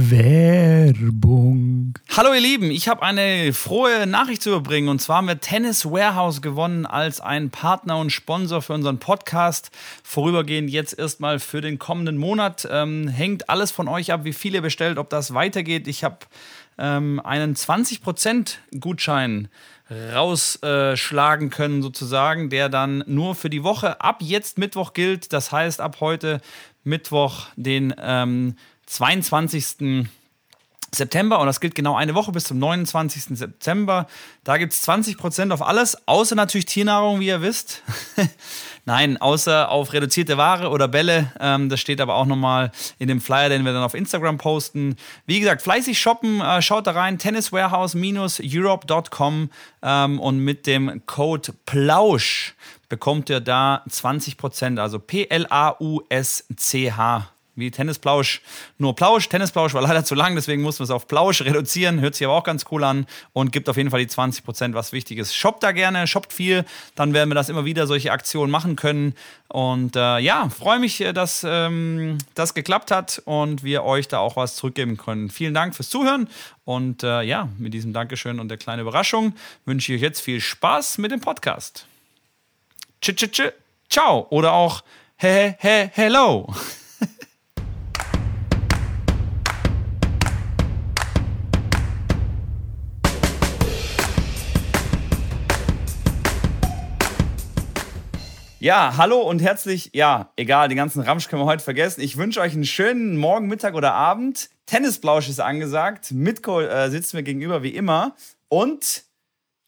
Werbung. Hallo ihr Lieben, ich habe eine frohe Nachricht zu überbringen und zwar haben wir Tennis Warehouse gewonnen als ein Partner und Sponsor für unseren Podcast. Vorübergehend jetzt erstmal für den kommenden Monat. Ähm, hängt alles von euch ab, wie viel ihr bestellt, ob das weitergeht. Ich habe ähm, einen 20% Gutschein rausschlagen äh, können, sozusagen, der dann nur für die Woche ab jetzt Mittwoch gilt. Das heißt, ab heute Mittwoch, den ähm, 22. September und das gilt genau eine Woche bis zum 29. September. Da gibt es 20% auf alles, außer natürlich Tiernahrung, wie ihr wisst. Nein, außer auf reduzierte Ware oder Bälle. Ähm, das steht aber auch nochmal in dem Flyer, den wir dann auf Instagram posten. Wie gesagt, fleißig shoppen, äh, schaut da rein, tenniswarehouse-europe.com ähm, und mit dem Code PLAUSCH bekommt ihr da 20%, also P-L-A-U-S-C-H wie Tennisplausch. Nur Plausch, Tennisplausch war leider zu lang, deswegen mussten wir es auf Plausch reduzieren. Hört sich aber auch ganz cool an und gibt auf jeden Fall die 20%, was wichtig ist. Shoppt da gerne, shoppt viel, dann werden wir das immer wieder solche Aktionen machen können. Und äh, ja, freue mich, äh, dass ähm, das geklappt hat und wir euch da auch was zurückgeben können. Vielen Dank fürs Zuhören und äh, ja, mit diesem Dankeschön und der kleinen Überraschung wünsche ich euch jetzt viel Spaß mit dem Podcast. Tsch, tsch, tsch, ciao oder auch he, he, hello. Ja, hallo und herzlich, ja, egal, den ganzen Ramsch können wir heute vergessen. Ich wünsche euch einen schönen Morgen, Mittag oder Abend. Tennisblausch ist angesagt. Mitko äh, sitzt mir gegenüber wie immer und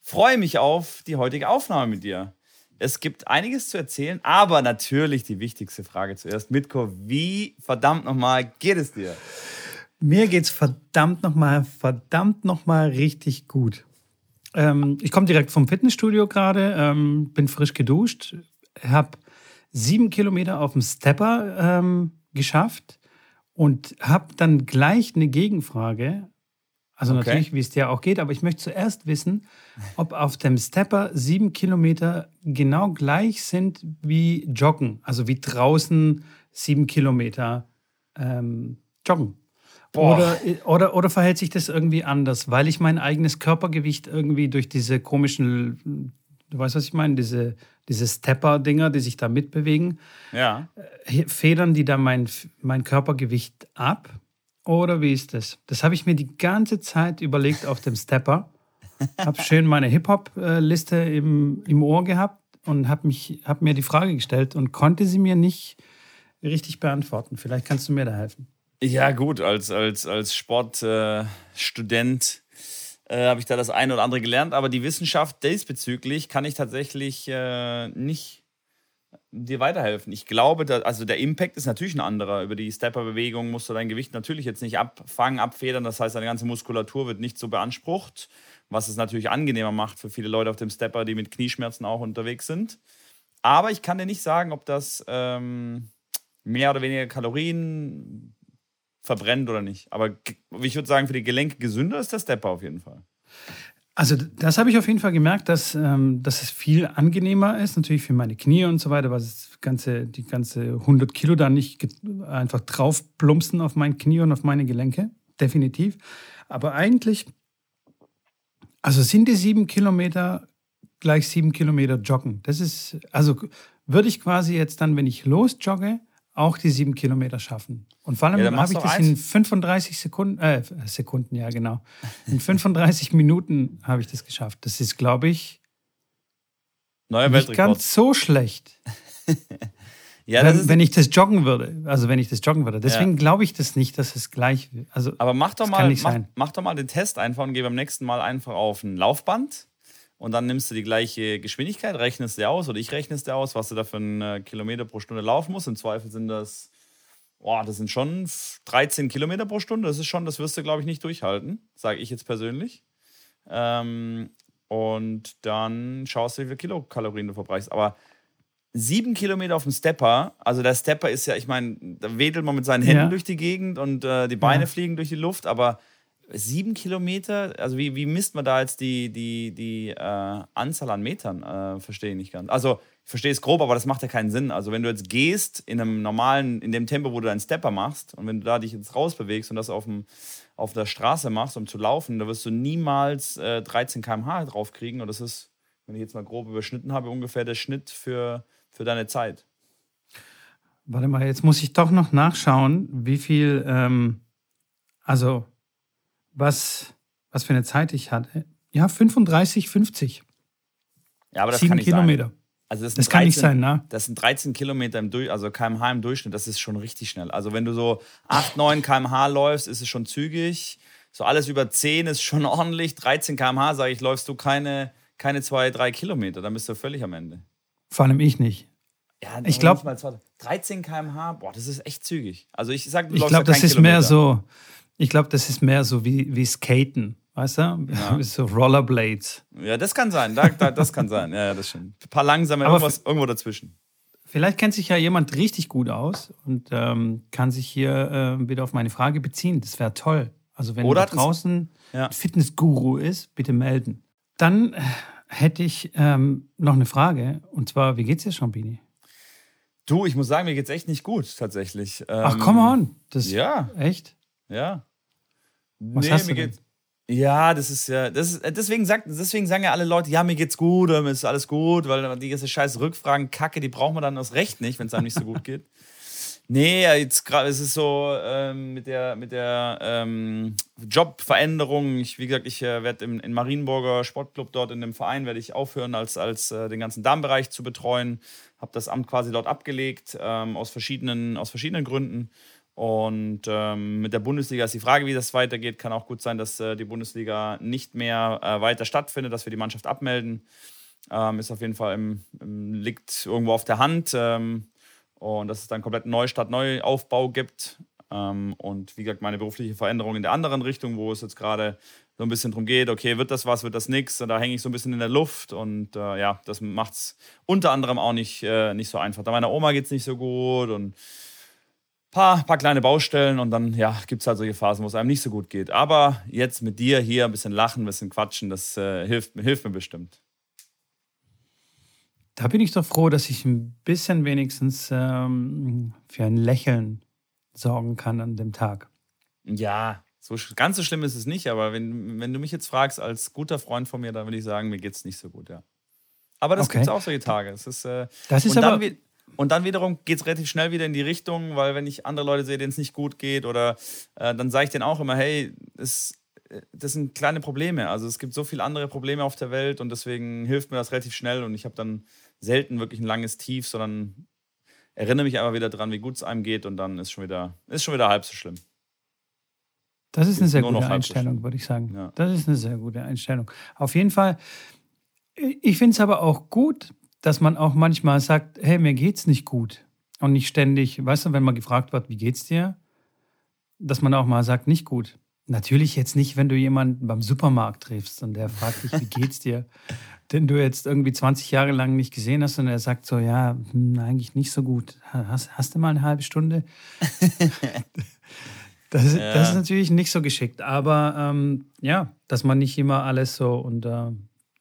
freue mich auf die heutige Aufnahme mit dir. Es gibt einiges zu erzählen, aber natürlich die wichtigste Frage zuerst. Mitko, wie verdammt nochmal geht es dir? Mir geht's verdammt nochmal, verdammt nochmal richtig gut. Ähm, ich komme direkt vom Fitnessstudio gerade, ähm, bin frisch geduscht, habe sieben Kilometer auf dem Stepper ähm, geschafft und habe dann gleich eine Gegenfrage. Also okay. natürlich, wie es dir auch geht, aber ich möchte zuerst wissen, ob auf dem Stepper sieben Kilometer genau gleich sind wie Joggen, also wie draußen sieben Kilometer ähm, joggen. Oder, oder, oder verhält sich das irgendwie anders, weil ich mein eigenes Körpergewicht irgendwie durch diese komischen, du weißt, was ich meine, diese diese Stepper-Dinger, die sich da mitbewegen. Ja. Äh, federn die da mein, mein Körpergewicht ab? Oder wie ist das? Das habe ich mir die ganze Zeit überlegt auf dem Stepper. habe schön meine Hip-Hop-Liste im, im Ohr gehabt und habe hab mir die Frage gestellt und konnte sie mir nicht richtig beantworten. Vielleicht kannst du mir da helfen. Ja, gut, als, als, als Sportstudent äh, habe ich da das eine oder andere gelernt. Aber die Wissenschaft diesbezüglich kann ich tatsächlich äh, nicht dir weiterhelfen. Ich glaube, dass, also der Impact ist natürlich ein anderer. Über die Stepper-Bewegung musst du dein Gewicht natürlich jetzt nicht abfangen, abfedern. Das heißt, deine ganze Muskulatur wird nicht so beansprucht, was es natürlich angenehmer macht für viele Leute auf dem Stepper, die mit Knieschmerzen auch unterwegs sind. Aber ich kann dir nicht sagen, ob das ähm, mehr oder weniger Kalorien verbrennt oder nicht. Aber ich würde sagen, für die Gelenke gesünder ist der Stepper auf jeden Fall. Also das habe ich auf jeden Fall gemerkt, dass, ähm, dass es viel angenehmer ist, natürlich für meine Knie und so weiter, weil das ganze, die ganze 100 Kilo da nicht einfach drauf plumpsen auf mein Knie und auf meine Gelenke, definitiv. Aber eigentlich, also sind die sieben Kilometer gleich sieben Kilometer joggen. Das ist, also würde ich quasi jetzt dann, wenn ich losjogge, auch die sieben Kilometer schaffen. Und vor allem ja, habe ich das eins. in 35 Sekunden, äh, Sekunden, ja genau. In 35 Minuten habe ich das geschafft. Das ist, glaube ich, Neuer nicht Weltrekord. ganz so schlecht. ja, wenn, wenn, ich das joggen würde. Also wenn ich das joggen würde. Deswegen ja. glaube ich das nicht, dass es gleich. Also, Aber mach doch, mal, mach, mach, doch mal den Test einfach und geh beim nächsten Mal einfach auf ein Laufband und dann nimmst du die gleiche Geschwindigkeit, rechnest dir aus oder ich rechne es dir aus, was du da für einen äh, Kilometer pro Stunde laufen musst. Im Zweifel sind das, boah, das sind schon 13 Kilometer pro Stunde. Das ist schon, das wirst du, glaube ich, nicht durchhalten, sage ich jetzt persönlich. Ähm, und dann schaust du, wie viele Kilokalorien du verbrauchst. Aber sieben Kilometer auf dem Stepper, also der Stepper ist ja, ich meine, da wedelt man mit seinen Händen ja. durch die Gegend und äh, die Beine ja. fliegen durch die Luft, aber sieben Kilometer? Also wie, wie misst man da jetzt die, die, die äh, Anzahl an Metern? Äh, verstehe ich nicht ganz. Also verstehe es grob, aber das macht ja keinen Sinn. Also wenn du jetzt gehst in einem normalen, in dem Tempo, wo du deinen Stepper machst und wenn du da dich jetzt rausbewegst und das auf, dem, auf der Straße machst, um zu laufen, da wirst du niemals äh, 13 km/h draufkriegen. Und das ist, wenn ich jetzt mal grob überschnitten habe, ungefähr der Schnitt für, für deine Zeit. Warte mal, jetzt muss ich doch noch nachschauen, wie viel, ähm, also was, was für eine Zeit ich hatte. Ja, 35, 50. Ja, aber das Sieben kann nicht Kilometer. sein. Also das, Das sind kann nicht 13 sein, ne? Das sind 13 Kilometer im Durch, also kmh im Durchschnitt, das ist schon richtig schnell. Also wenn du so 8, 9 kmh läufst, ist es schon zügig. So alles über 10 ist schon ordentlich. 13 kmh, sage ich, läufst du keine, keine 2, 3 Kilometer, dann bist du völlig am Ende. Vor allem ich nicht. Ja, Ich glaub- nicht mal zwei- 13 kmh, boah, das ist echt zügig. Also ich sag, du Ich glaube, das ist mehr Kilometer. so, ich glaube, das ist mehr so wie, wie Skaten, weißt du? Ja. so Rollerblades. Ja, das kann sein. Da, da, das kann sein. Ja, ja, das stimmt. Ein paar langsame, Aber irgendwas, irgendwo dazwischen. Vielleicht kennt sich ja jemand richtig gut aus und ähm, kann sich hier äh, wieder auf meine Frage beziehen. Das wäre toll. Also wenn Oder da draußen Ja. ein Fitnessguru ist, bitte melden. Dann äh, hätte ich ähm, noch eine Frage. Und zwar, wie geht's dir, Champini? Du, ich muss sagen, mir geht's echt nicht gut, tatsächlich. Ach, Ähm, come on. Das, Ja, Echt? ja. Was nee, hast mir du denn? Ja, das ist ja, das ist, deswegen, sagt, deswegen sagen ja alle Leute, ja, mir geht's gut, mir ist alles gut, weil die ganze scheiß Rückfragen, Kacke, die braucht man dann aus Recht nicht, wenn es einem nicht so gut geht. Nee, jetzt gerade, es ist so ähm, mit der, mit der ähm, Jobveränderung. Ich, wie gesagt, ich äh, werde im in Marienburger Sportclub dort in dem Verein werde ich aufhören, als, als äh, den ganzen Darmbereich zu betreuen. Habe das Amt quasi dort abgelegt, ähm, aus, verschiedenen, aus verschiedenen Gründen. Und ähm, mit der Bundesliga ist die Frage, wie das weitergeht. Kann auch gut sein, dass äh, die Bundesliga nicht mehr äh, weiter stattfindet, dass wir die Mannschaft abmelden. Ähm, ist auf jeden Fall im, im, liegt irgendwo auf der Hand. Ähm, und dass es dann komplett Neustart, Neuaufbau gibt. Ähm, und wie gesagt, meine berufliche Veränderung in der anderen Richtung, wo es jetzt gerade so ein bisschen drum geht, okay, wird das was, wird das nichts? Da hänge ich so ein bisschen in der Luft. Und äh, ja, das macht es unter anderem auch nicht, äh, nicht so einfach. Da meiner Oma geht es nicht so gut und paar, paar kleine Baustellen und dann ja, gibt es halt solche Phasen, wo es einem nicht so gut geht. Aber jetzt mit dir hier ein bisschen lachen, ein bisschen quatschen, das äh, hilft, hilft mir bestimmt. Da bin ich doch froh, dass ich ein bisschen wenigstens ähm, für ein Lächeln sorgen kann an dem Tag. Ja, so ganz so schlimm ist es nicht, aber wenn, wenn du mich jetzt fragst, als guter Freund von mir, dann würde ich sagen, mir geht es nicht so gut, ja. Aber das Okay. gibt es auch solche Tage. Es ist, äh, Das ist aber. dann, und dann wiederum geht es relativ schnell wieder in die Richtung, weil wenn ich andere Leute sehe, denen es nicht gut geht, oder äh, dann sage ich denen auch immer, hey, es, äh, das sind kleine Probleme. Also es gibt so viele andere Probleme auf der Welt und deswegen hilft mir das relativ schnell und ich habe dann selten wirklich ein langes Tief, sondern erinnere mich einfach wieder dran, wie gut es einem geht und dann ist schon wieder, ist schon wieder halb so schlimm. Das ist eine sehr gute Einstellung, würde ich sagen. Ja. Das ist eine sehr gute Einstellung. Auf jeden Fall. Ich finde es aber auch gut, dass man auch manchmal sagt, hey, mir geht's nicht gut. Und nicht ständig, weißt du, wenn man gefragt wird, wie geht's dir? Dass man auch mal sagt, nicht gut. Natürlich jetzt nicht, wenn du jemanden beim Supermarkt triffst und der fragt dich, wie geht's dir? Den du jetzt irgendwie 20 Jahre lang nicht gesehen hast und er sagt so, ja, hm, eigentlich nicht so gut. Hast, hast du mal eine halbe Stunde? Das, ist- Ja. das ist natürlich nicht so geschickt, aber ähm, ja, dass man nicht immer alles so unter,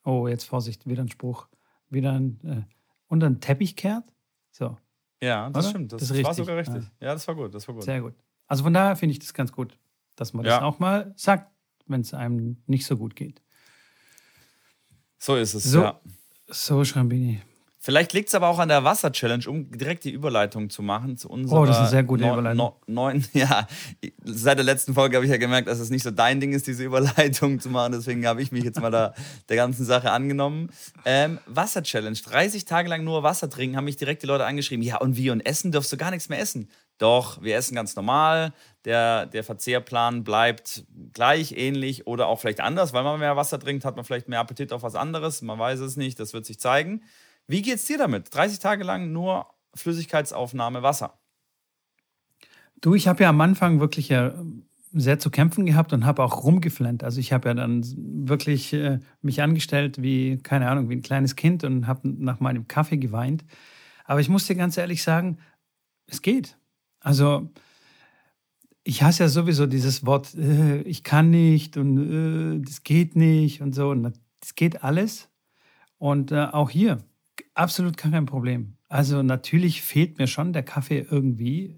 oh, jetzt Vorsicht, wieder ein Spruch, wieder ein, äh, unter den Teppich kehrt. So, Ja, das Oder? stimmt. Das, Das war sogar richtig. Ja. das war gut. Das war gut. sehr gut. Also von daher finde ich das ganz gut, dass man das Ja. auch mal sagt, wenn es einem nicht so gut geht. So ist es. So. Ja. So, Schrambini. Vielleicht liegt es aber auch an der Wasser-Challenge, um direkt die Überleitung zu machen zu unserer Oh, das ist eine sehr gute neu- Überleitung. neu- neuen. Ja, seit der letzten Folge habe ich ja gemerkt, dass es nicht so dein Ding ist, diese Überleitung zu machen. Deswegen habe ich mich jetzt mal da, der ganzen Sache angenommen. Ähm, Wasser-Challenge. 30 Tage lang nur Wasser trinken, haben mich direkt die Leute angeschrieben. Ja, und wie? Und essen dürfst du gar nichts mehr essen. Doch, wir essen ganz normal. Der, der Verzehrplan bleibt gleich, ähnlich oder auch vielleicht anders, weil man mehr Wasser trinkt, hat man vielleicht mehr Appetit auf was anderes. Man weiß es nicht, das wird sich zeigen. Wie geht's dir damit? 30 Tage lang nur Flüssigkeitsaufnahme Wasser. Du, ich habe ja am Anfang wirklich ja sehr zu kämpfen gehabt und habe auch rumgeflennt. Also ich habe ja dann wirklich äh, mich angestellt wie, keine Ahnung, wie ein kleines Kind und habe nach meinem Kaffee geweint. Aber ich muss dir ganz ehrlich sagen, es geht. Also ich hasse ja sowieso dieses Wort, äh, ich kann nicht und äh, das geht nicht und so. Und das geht alles. Und äh, auch hier, absolut kein Problem. Also natürlich fehlt mir schon der Kaffee irgendwie,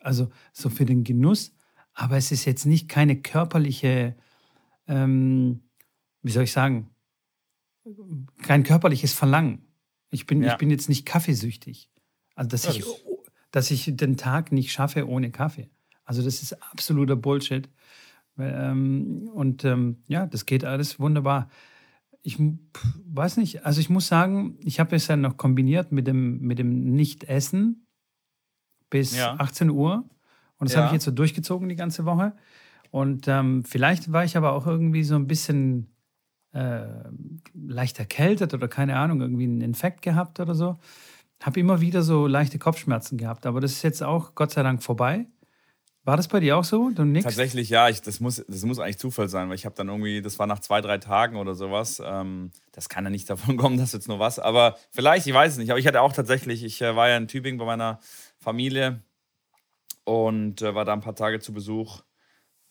also so für den Genuss, aber es ist jetzt nicht keine körperliche, ähm, wie soll ich sagen, kein körperliches Verlangen. Ich bin, ja. ich bin jetzt nicht kaffeesüchtig. Also dass ja, ich, dass ich den Tag nicht schaffe ohne Kaffee. Also das ist absoluter Bullshit. Ähm, und ähm, ja, das geht alles wunderbar ich weiß nicht, also ich muss sagen, ich habe es ja noch kombiniert mit dem, mit dem Nicht-Essen bis ja. 18 Uhr. Und das ja. habe ich jetzt so durchgezogen die ganze Woche. Und ähm, vielleicht war ich aber auch irgendwie so ein bisschen äh, leicht erkältet oder keine Ahnung, irgendwie einen Infekt gehabt oder so. Habe immer wieder so leichte Kopfschmerzen gehabt. Aber das ist jetzt auch Gott sei Dank vorbei. War das bei dir auch so? Du nix? Tatsächlich, ja. Ich, das, muss, das muss eigentlich Zufall sein, weil ich habe dann irgendwie, das war nach zwei, drei Tagen oder sowas. Ähm, das kann ja nicht davon kommen, dass jetzt nur was. Aber vielleicht, ich weiß es nicht. Aber ich hatte auch tatsächlich, ich äh, war ja in Tübingen bei meiner Familie und äh, war da ein paar Tage zu Besuch.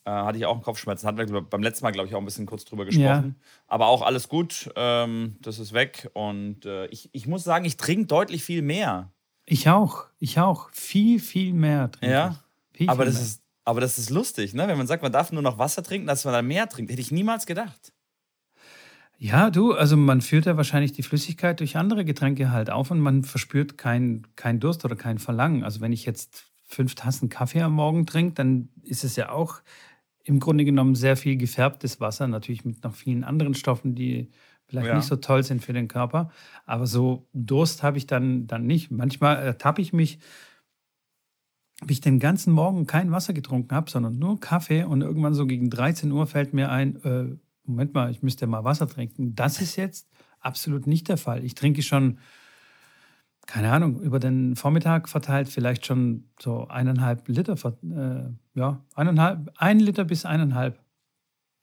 Äh, hatte ich auch einen Kopfschmerzen. Hatten wir beim letzten Mal, glaube ich, auch ein bisschen kurz drüber gesprochen. Ja. Aber auch alles gut. Ähm, das ist weg. Und äh, ich, ich muss sagen, ich trinke deutlich viel mehr. Ich auch. Ich auch. Viel, viel mehr trinke ja? ich. Viel, aber, das ist, aber das ist lustig, ne? wenn man sagt, man darf nur noch Wasser trinken, dass man dann mehr trinkt. Hätte ich niemals gedacht. Ja, du, also man führt ja wahrscheinlich die Flüssigkeit durch andere Getränke halt auf und man verspürt keinen kein Durst oder kein Verlangen. Also wenn ich jetzt fünf Tassen Kaffee am Morgen trinke, dann ist es ja auch im Grunde genommen sehr viel gefärbtes Wasser, natürlich mit noch vielen anderen Stoffen, die vielleicht ja. nicht so toll sind für den Körper. Aber so Durst habe ich dann, dann nicht. Manchmal ertappe ich mich, wie ich den ganzen Morgen kein Wasser getrunken habe, sondern nur Kaffee und irgendwann so gegen 13 Uhr fällt mir ein, äh, Moment mal, ich müsste mal Wasser trinken. Das ist jetzt absolut nicht der Fall. Ich trinke schon, keine Ahnung, über den Vormittag verteilt vielleicht schon so eineinhalb Liter, äh, ja, eineinhalb, ein Liter bis eineinhalb.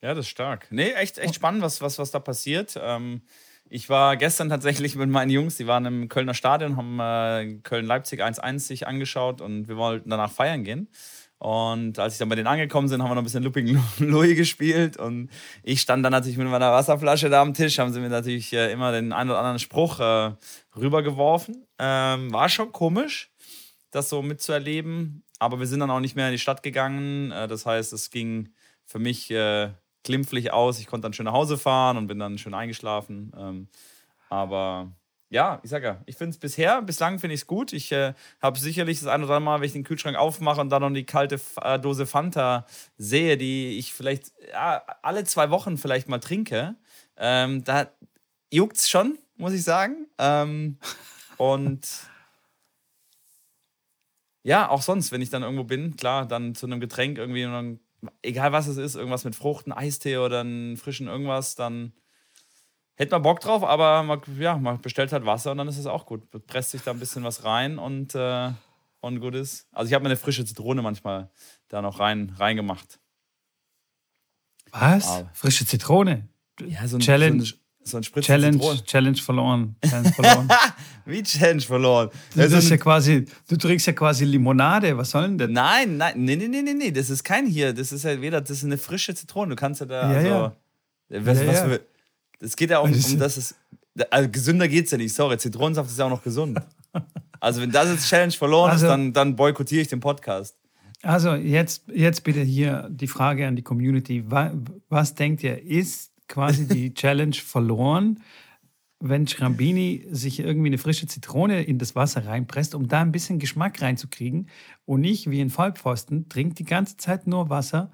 Ja, das ist stark. Nee, echt, echt spannend, was, was, was da passiert. Ähm, ich war gestern tatsächlich mit meinen Jungs, die waren im Kölner Stadion, haben äh, Köln-Leipzig 1-1 sich angeschaut und wir wollten danach feiern gehen. Und als ich dann bei denen angekommen sind, haben wir noch ein bisschen Looping Louis gespielt. Und ich stand dann natürlich mit meiner Wasserflasche da am Tisch, haben sie mir natürlich äh, immer den einen oder anderen Spruch äh, rübergeworfen. Ähm, war schon komisch, das so mitzuerleben. Aber wir sind dann auch nicht mehr in die Stadt gegangen. Äh, das heißt, es ging für mich äh, glimpflich aus. Ich konnte dann schön nach Hause fahren und bin dann schön eingeschlafen. Ähm, aber ja, ich sag ja, ich finde es bisher, bislang finde ich es gut. Ich äh, habe sicherlich das ein oder andere Mal, wenn ich den Kühlschrank aufmache und dann noch die kalte äh, Dose Fanta sehe, die ich vielleicht ja, alle zwei Wochen vielleicht mal trinke, ähm, da juckt es schon, muss ich sagen. Ähm, und ja, auch sonst, wenn ich dann irgendwo bin, klar, dann zu einem Getränk irgendwie und dann egal was es ist, irgendwas mit Frucht, ein Eistee oder einen frischen irgendwas, dann hätte man Bock drauf, aber man, ja, man bestellt halt Wasser und dann ist es auch gut. Presst sich da ein bisschen was rein und, äh, und gut ist. Also ich habe mir eine frische Zitrone manchmal da noch rein reingemacht. Was? Aber frische Zitrone? Ja, so ein, Challenge. So ein, so ein Challenge, Challenge verloren. Challenge verloren. Wie Challenge verloren? Das ist ja quasi, du trinkst ja quasi Limonade. Was soll denn das? Nein, nein, nee, nee, nee, nee, das ist kein hier. Das ist ja weder, das ist eine frische Zitrone. Du kannst ja da ja, also, ja. Was, ja, was für, es geht ja um, um das ist, also gesünder geht's ja nicht. Sorry, Zitronensaft ist ja auch noch gesund. Also wenn das jetzt Challenge verloren also, ist, dann, dann boykottiere ich den Podcast. Also jetzt, jetzt bitte hier die Frage an die Community. Was, was denkt ihr, ist quasi die Challenge verloren, wenn Schrambini sich irgendwie eine frische Zitrone in das Wasser reinpresst, um da ein bisschen Geschmack reinzukriegen und nicht wie ein Vollpfosten trinkt die ganze Zeit nur Wasser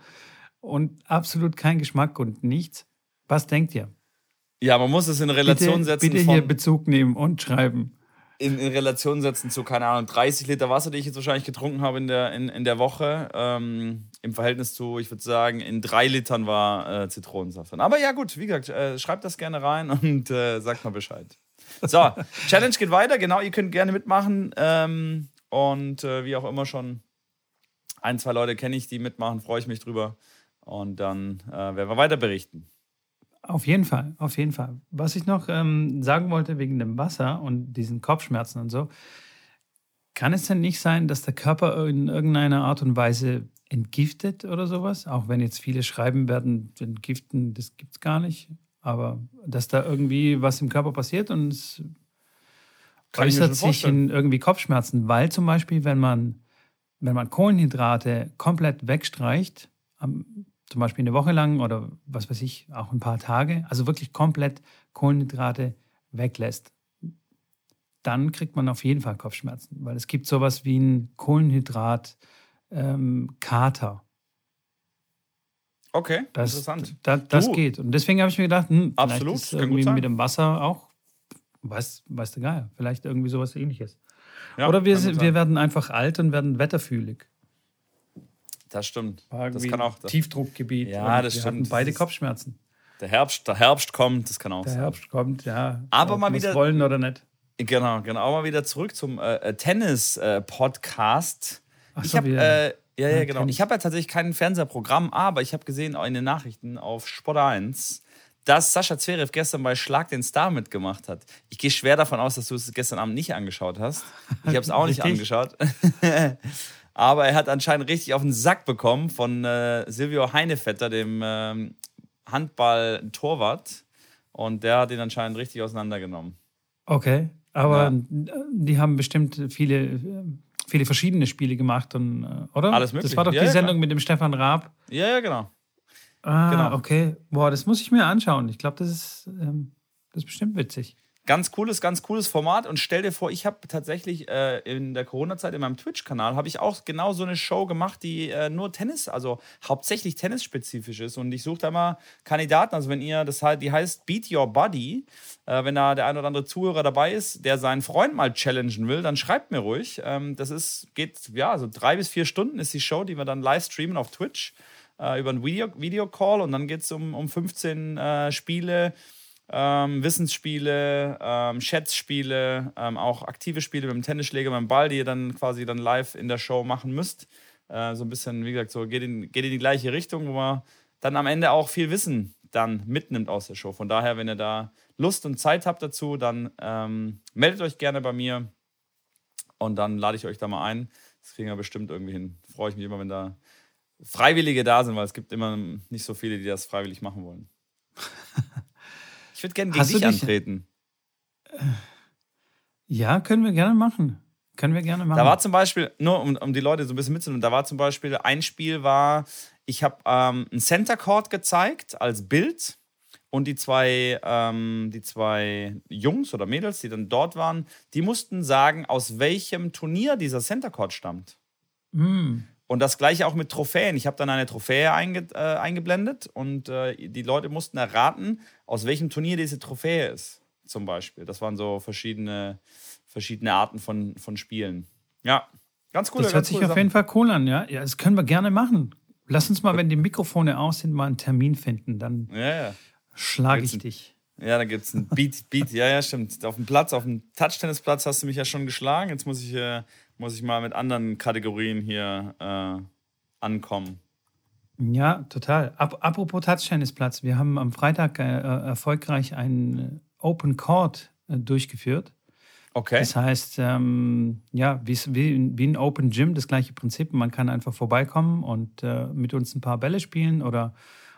und absolut kein Geschmack und nichts. Was denkt ihr? Ja, man muss es in Relation bitte, setzen. Bitte hier Bezug nehmen und schreiben in, in, Relation setzen zu, keine Ahnung, 30 Liter Wasser, die ich jetzt wahrscheinlich getrunken habe in der, in, in der Woche. Ähm, Im Verhältnis zu, ich würde sagen, in drei Litern war äh, Zitronensaft. Aber ja, gut, wie gesagt, äh, schreibt das gerne rein und äh, sagt mal Bescheid. So, Challenge geht weiter. Genau, ihr könnt gerne mitmachen. Ähm, und äh, wie auch immer schon, ein, zwei Leute kenne ich, die mitmachen, freue ich mich drüber. Und dann äh, werden wir weiter berichten. Auf jeden Fall, auf jeden Fall. Was ich noch ähm, sagen wollte wegen dem Wasser und diesen Kopfschmerzen und so, kann es denn nicht sein, dass der Körper in irgendeiner Art und Weise entgiftet oder sowas? Auch wenn jetzt viele schreiben werden, entgiften, das gibt es gar nicht. Aber dass da irgendwie was im Körper passiert und es äußert sich in irgendwie Kopfschmerzen, weil zum Beispiel, wenn man, wenn man Kohlenhydrate komplett wegstreicht, zum Beispiel eine Woche lang oder was weiß ich, auch ein paar Tage, also wirklich komplett Kohlenhydrate weglässt, dann kriegt man auf jeden Fall Kopfschmerzen, weil es gibt sowas wie einen Kohlenhydrat-Kater. Ähm, okay, das, interessant. Da, das geht. Und deswegen habe ich mir gedacht, hm, Absolut, ist irgendwie mit dem Wasser auch, weiß, weiß der Geier, vielleicht irgendwie sowas ähnliches. Ja, Oder wir, wir werden einfach alt und werden wetterfühlig. Das stimmt. Das kann auch. Das Tiefdruckgebiet. Ja, das wir stimmt. Hatten beide Kopfschmerzen. Der Herbst, der Herbst kommt, das kann auch der sein. Der Herbst kommt, ja. Aber mal wieder. wollen oder nicht. Genau, genau. Aber mal wieder zurück zum äh, äh Tennis-Podcast. Äh, ich habe äh, ja, ja, genau. Ich habe ja tatsächlich kein Fernsehprogramm, aber ich habe gesehen in den Nachrichten auf Sport 1, dass Sascha Zverev gestern bei Schlag den Star mitgemacht hat. Ich gehe schwer davon aus, dass du es gestern Abend nicht angeschaut hast. Ich habe es auch nicht angeschaut. aber er hat anscheinend richtig auf den Sack bekommen von äh, Silvio Heinevetter, dem ähm, Handball-Torwart. Und der hat ihn anscheinend richtig auseinandergenommen. Okay, aber ja. die haben bestimmt viele, viele verschiedene Spiele gemacht, und, äh, oder? Alles mögliche. Das war doch ja, die Sendung klar. mit dem Stefan Raab. Ja, ja, genau. Ah, genau. okay. Boah, das muss ich mir anschauen. Ich glaube, das ist, ähm, das ist bestimmt witzig. Ganz cooles, ganz cooles Format. Und stell dir vor, ich habe tatsächlich äh, in der Corona-Zeit in meinem Twitch-Kanal habe ich auch genau so eine Show gemacht, die äh, nur Tennis, also hauptsächlich tennisspezifisch ist. Und ich suche da mal Kandidaten. Also wenn ihr, das die heißt Beat Your Buddy, äh, wenn da der ein oder andere Zuhörer dabei ist, der seinen Freund mal challengen will, dann schreibt mir ruhig. Ähm, das ist, geht, ja, so drei bis vier Stunden ist die Show, die wir dann live streamen auf Twitch äh, über einen Video, Videocall und dann geht es um, um 15 äh, Spiele ähm, Wissensspiele, ähm, Schätzspiele, ähm, auch aktive Spiele mit dem Tennisschläger, mit dem Ball, die ihr dann quasi dann live in der Show machen müsst. Äh, so ein bisschen, wie gesagt, so geht in, geht in die gleiche Richtung, wo man dann am Ende auch viel Wissen dann mitnimmt aus der Show. Von daher, wenn ihr da Lust und Zeit habt dazu, dann ähm, meldet euch gerne bei mir und dann lade ich euch da mal ein. Das kriegen wir bestimmt irgendwie hin. Freue ich mich immer, wenn da Freiwillige da sind, weil es gibt immer nicht so viele, die das freiwillig machen wollen. Ich würde gerne gegen dich, dich antreten. Ja, können wir gerne machen. Können wir gerne machen. Da war zum Beispiel, nur um, um die Leute so ein bisschen mitzunehmen, da war zum Beispiel, ein Spiel war, ich habe ähm, ein Center Court gezeigt als Bild und die zwei, ähm, die zwei Jungs oder Mädels, die dann dort waren, die mussten sagen, aus welchem Turnier dieser Center Court stammt. Mm. Und das gleiche auch mit Trophäen. Ich habe dann eine Trophäe einge äh, eingeblendet und äh, die Leute mussten erraten, aus welchem Turnier diese Trophäe ist, zum Beispiel. Das waren so verschiedene, verschiedene Arten von, von Spielen. Ja, ganz cool. Das hört sich auf jeden Fall cool an, ja. Ja, das können wir gerne machen. Lass uns mal, wenn die Mikrofone aus sind, mal einen Termin finden. Dann ja, ja. schlage ich dich. Ja, da gibt es einen Beat, Beat, ja, ja, stimmt. Auf dem Platz, auf dem Touchtennisplatz hast du mich ja schon geschlagen. Jetzt muss ich, äh, muss ich mal mit anderen Kategorien hier äh, ankommen. Ja, total. Ap apropos Touchtennisplatz, wir haben am Freitag äh, erfolgreich einen Open Court äh, durchgeführt. Okay. Das heißt, ähm, ja, wie, wie, wie ein Open Gym, das gleiche Prinzip. Man kann einfach vorbeikommen und äh, mit uns ein paar Bälle spielen oder,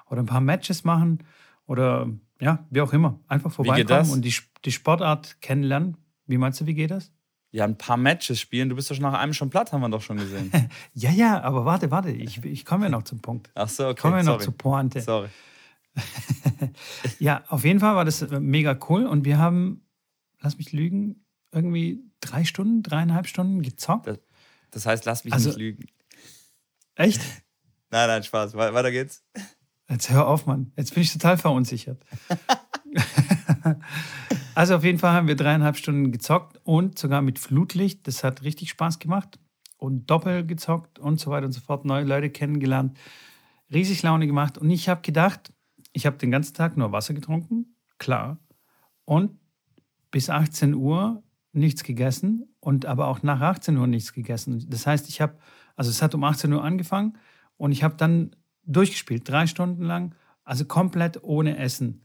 oder ein paar Matches machen oder ja, wie auch immer. Einfach vorbeikommen und die, die Sportart kennenlernen. Wie meinst du, wie geht das? Ja, ein paar Matches spielen. Du bist doch schon nach einem schon platt, haben wir doch schon gesehen. ja, ja, aber warte, warte. Ich, ich komme ja noch zum Punkt. Ach so, okay. Ich komme ja noch zur Pointe. Sorry. ja, auf jeden Fall war das mega cool und wir haben, lass mich lügen, irgendwie drei Stunden, dreieinhalb Stunden gezockt. Das, das heißt, lass mich also, nicht lügen. Echt? nein, nein, Spaß. Weiter geht's. Jetzt hör auf, Mann. Jetzt bin ich total verunsichert. Also auf jeden Fall haben wir dreieinhalb Stunden gezockt und sogar mit Flutlicht. Das hat richtig Spaß gemacht. Und doppelt gezockt und so weiter und so fort. Neue Leute kennengelernt. Riesig Laune gemacht. Und ich habe gedacht, ich habe den ganzen Tag nur Wasser getrunken. Klar. Und bis 18 Uhr nichts gegessen und aber auch nach 18 Uhr nichts gegessen. Das heißt, ich habe, also es hat um 18 Uhr angefangen und ich habe dann durchgespielt, drei Stunden lang, also komplett ohne Essen.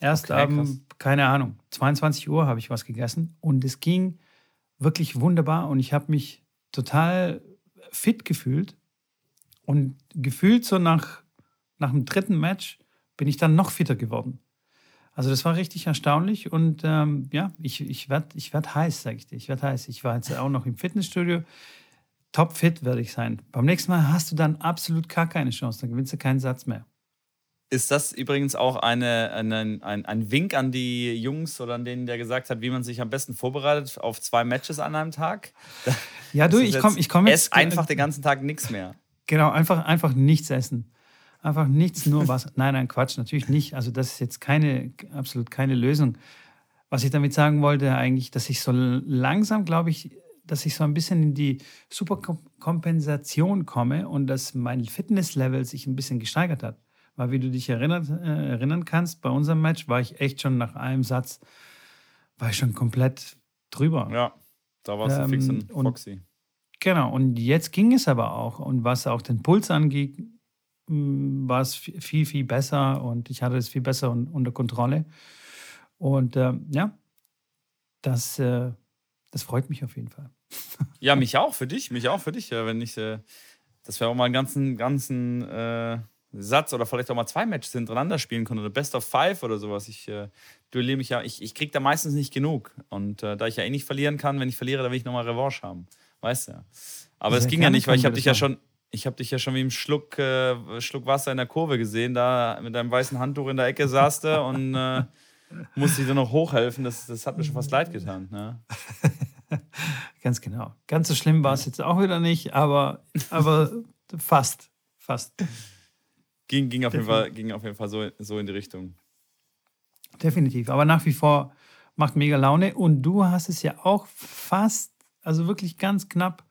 Erst okay, um, keine Ahnung, 22 Uhr habe ich was gegessen und es ging wirklich wunderbar und ich habe mich total fit gefühlt und gefühlt so nach, nach dem dritten Match bin ich dann noch fitter geworden. Also das war richtig erstaunlich und ähm, ja, ich, ich werde ich werd heiß, sag ich dir. Ich werde heiß. Ich war jetzt auch noch im Fitnessstudio. Top fit werde ich sein. Beim nächsten Mal hast du dann absolut gar keine Chance. Dann gewinnst du keinen Satz mehr. Ist das übrigens auch eine, eine, ein, ein Wink an die Jungs oder an denen, der gesagt hat, wie man sich am besten vorbereitet auf zwei Matches an einem Tag? Ja, du, ich komme ich komm jetzt. Ess einfach den ganzen Tag nichts mehr. Genau, einfach, einfach nichts essen. Einfach nichts, nur was. nein, nein, Quatsch, natürlich nicht. Also, das ist jetzt keine, absolut keine Lösung. Was ich damit sagen wollte, eigentlich, dass ich so langsam, glaube ich, dass ich so ein bisschen in die Superkompensation komme und dass mein Fitnesslevel sich ein bisschen gesteigert hat. Weil, wie du dich erinnert, äh, erinnern kannst, bei unserem Match war ich echt schon nach einem Satz, war ich schon komplett drüber. Ja, da warst du ähm, fix und Foxy. Genau, und jetzt ging es aber auch. Und was auch den Puls angeht, mm, war es viel, viel besser und ich hatte es viel besser unter Kontrolle. Und äh, ja, das, äh, das freut mich auf jeden Fall. Ja, mich auch für dich, mich auch für dich. Wenn ich, äh, das wäre auch mal einen ganzen, ganzen äh, Satz oder vielleicht auch mal zwei Matches hintereinander spielen konnte oder Best of Five oder sowas. Ich äh, duelliere mich ja, ich, ich kriege da meistens nicht genug. Und äh, da ich ja eh nicht verlieren kann, wenn ich verliere, dann will ich nochmal Revanche haben. Weißt du ja. Aber es ging ja nicht, weil ich habe dich ja schon, ich habe dich ja schon wie im Schluck, äh, Schluck Wasser in der Kurve gesehen, da mit deinem weißen Handtuch in der Ecke saß du und äh, musste dir noch hochhelfen. Das, das hat mir schon fast leid getan. Ne? Ganz genau. Ganz so schlimm war es jetzt auch wieder nicht, aber, aber fast. Fast. Ging, ging, auf, jeden Fall, ging auf jeden Fall so, so in die Richtung. Definitiv. Aber nach wie vor macht mega Laune. Und du hast es ja auch fast, also wirklich ganz knapp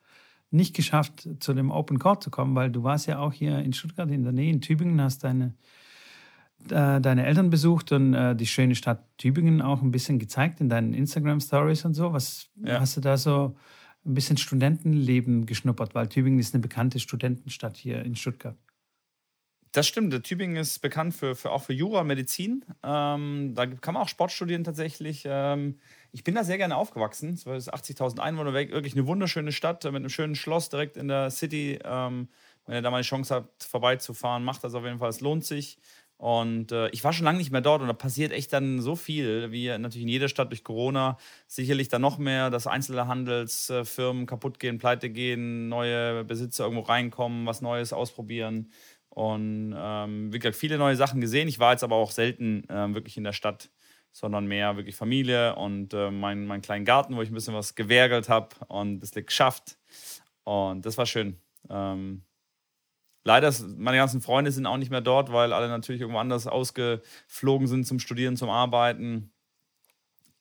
nicht geschafft, zu dem Open Court zu kommen, weil du warst ja auch hier in Stuttgart in der Nähe, in Tübingen, hast deine, äh, deine Eltern besucht und äh, die schöne Stadt Tübingen auch ein bisschen gezeigt in deinen Instagram-Stories und so. Was ja. hast du da so ein bisschen Studentenleben geschnuppert? Weil Tübingen ist eine bekannte Studentenstadt hier in Stuttgart. Das stimmt. Tübingen ist bekannt für, für auch für Jura Medizin. Ähm, da kann man auch Sport studieren tatsächlich. Ähm, ich bin da sehr gerne aufgewachsen. Es war 80.000 Einwohner. Wirklich eine wunderschöne Stadt mit einem schönen Schloss direkt in der City. Ähm, wenn ihr da mal die Chance habt, vorbeizufahren, macht das auf jeden Fall. Es lohnt sich. Und äh, ich war schon lange nicht mehr dort und da passiert echt dann so viel, wie natürlich in jeder Stadt durch Corona. Sicherlich dann noch mehr, dass einzelne Handelsfirmen kaputt gehen, pleite gehen, neue Besitzer irgendwo reinkommen, was Neues ausprobieren. Und ähm, wie gesagt, viele neue Sachen gesehen. Ich war jetzt aber auch selten äh, wirklich in der Stadt, sondern mehr wirklich Familie und äh, meinen mein kleinen Garten, wo ich ein bisschen was gewerkelt habe und das geschafft. Und das war schön. Ähm, leider, meine ganzen Freunde sind auch nicht mehr dort, weil alle natürlich irgendwo anders ausgeflogen sind zum Studieren, zum Arbeiten.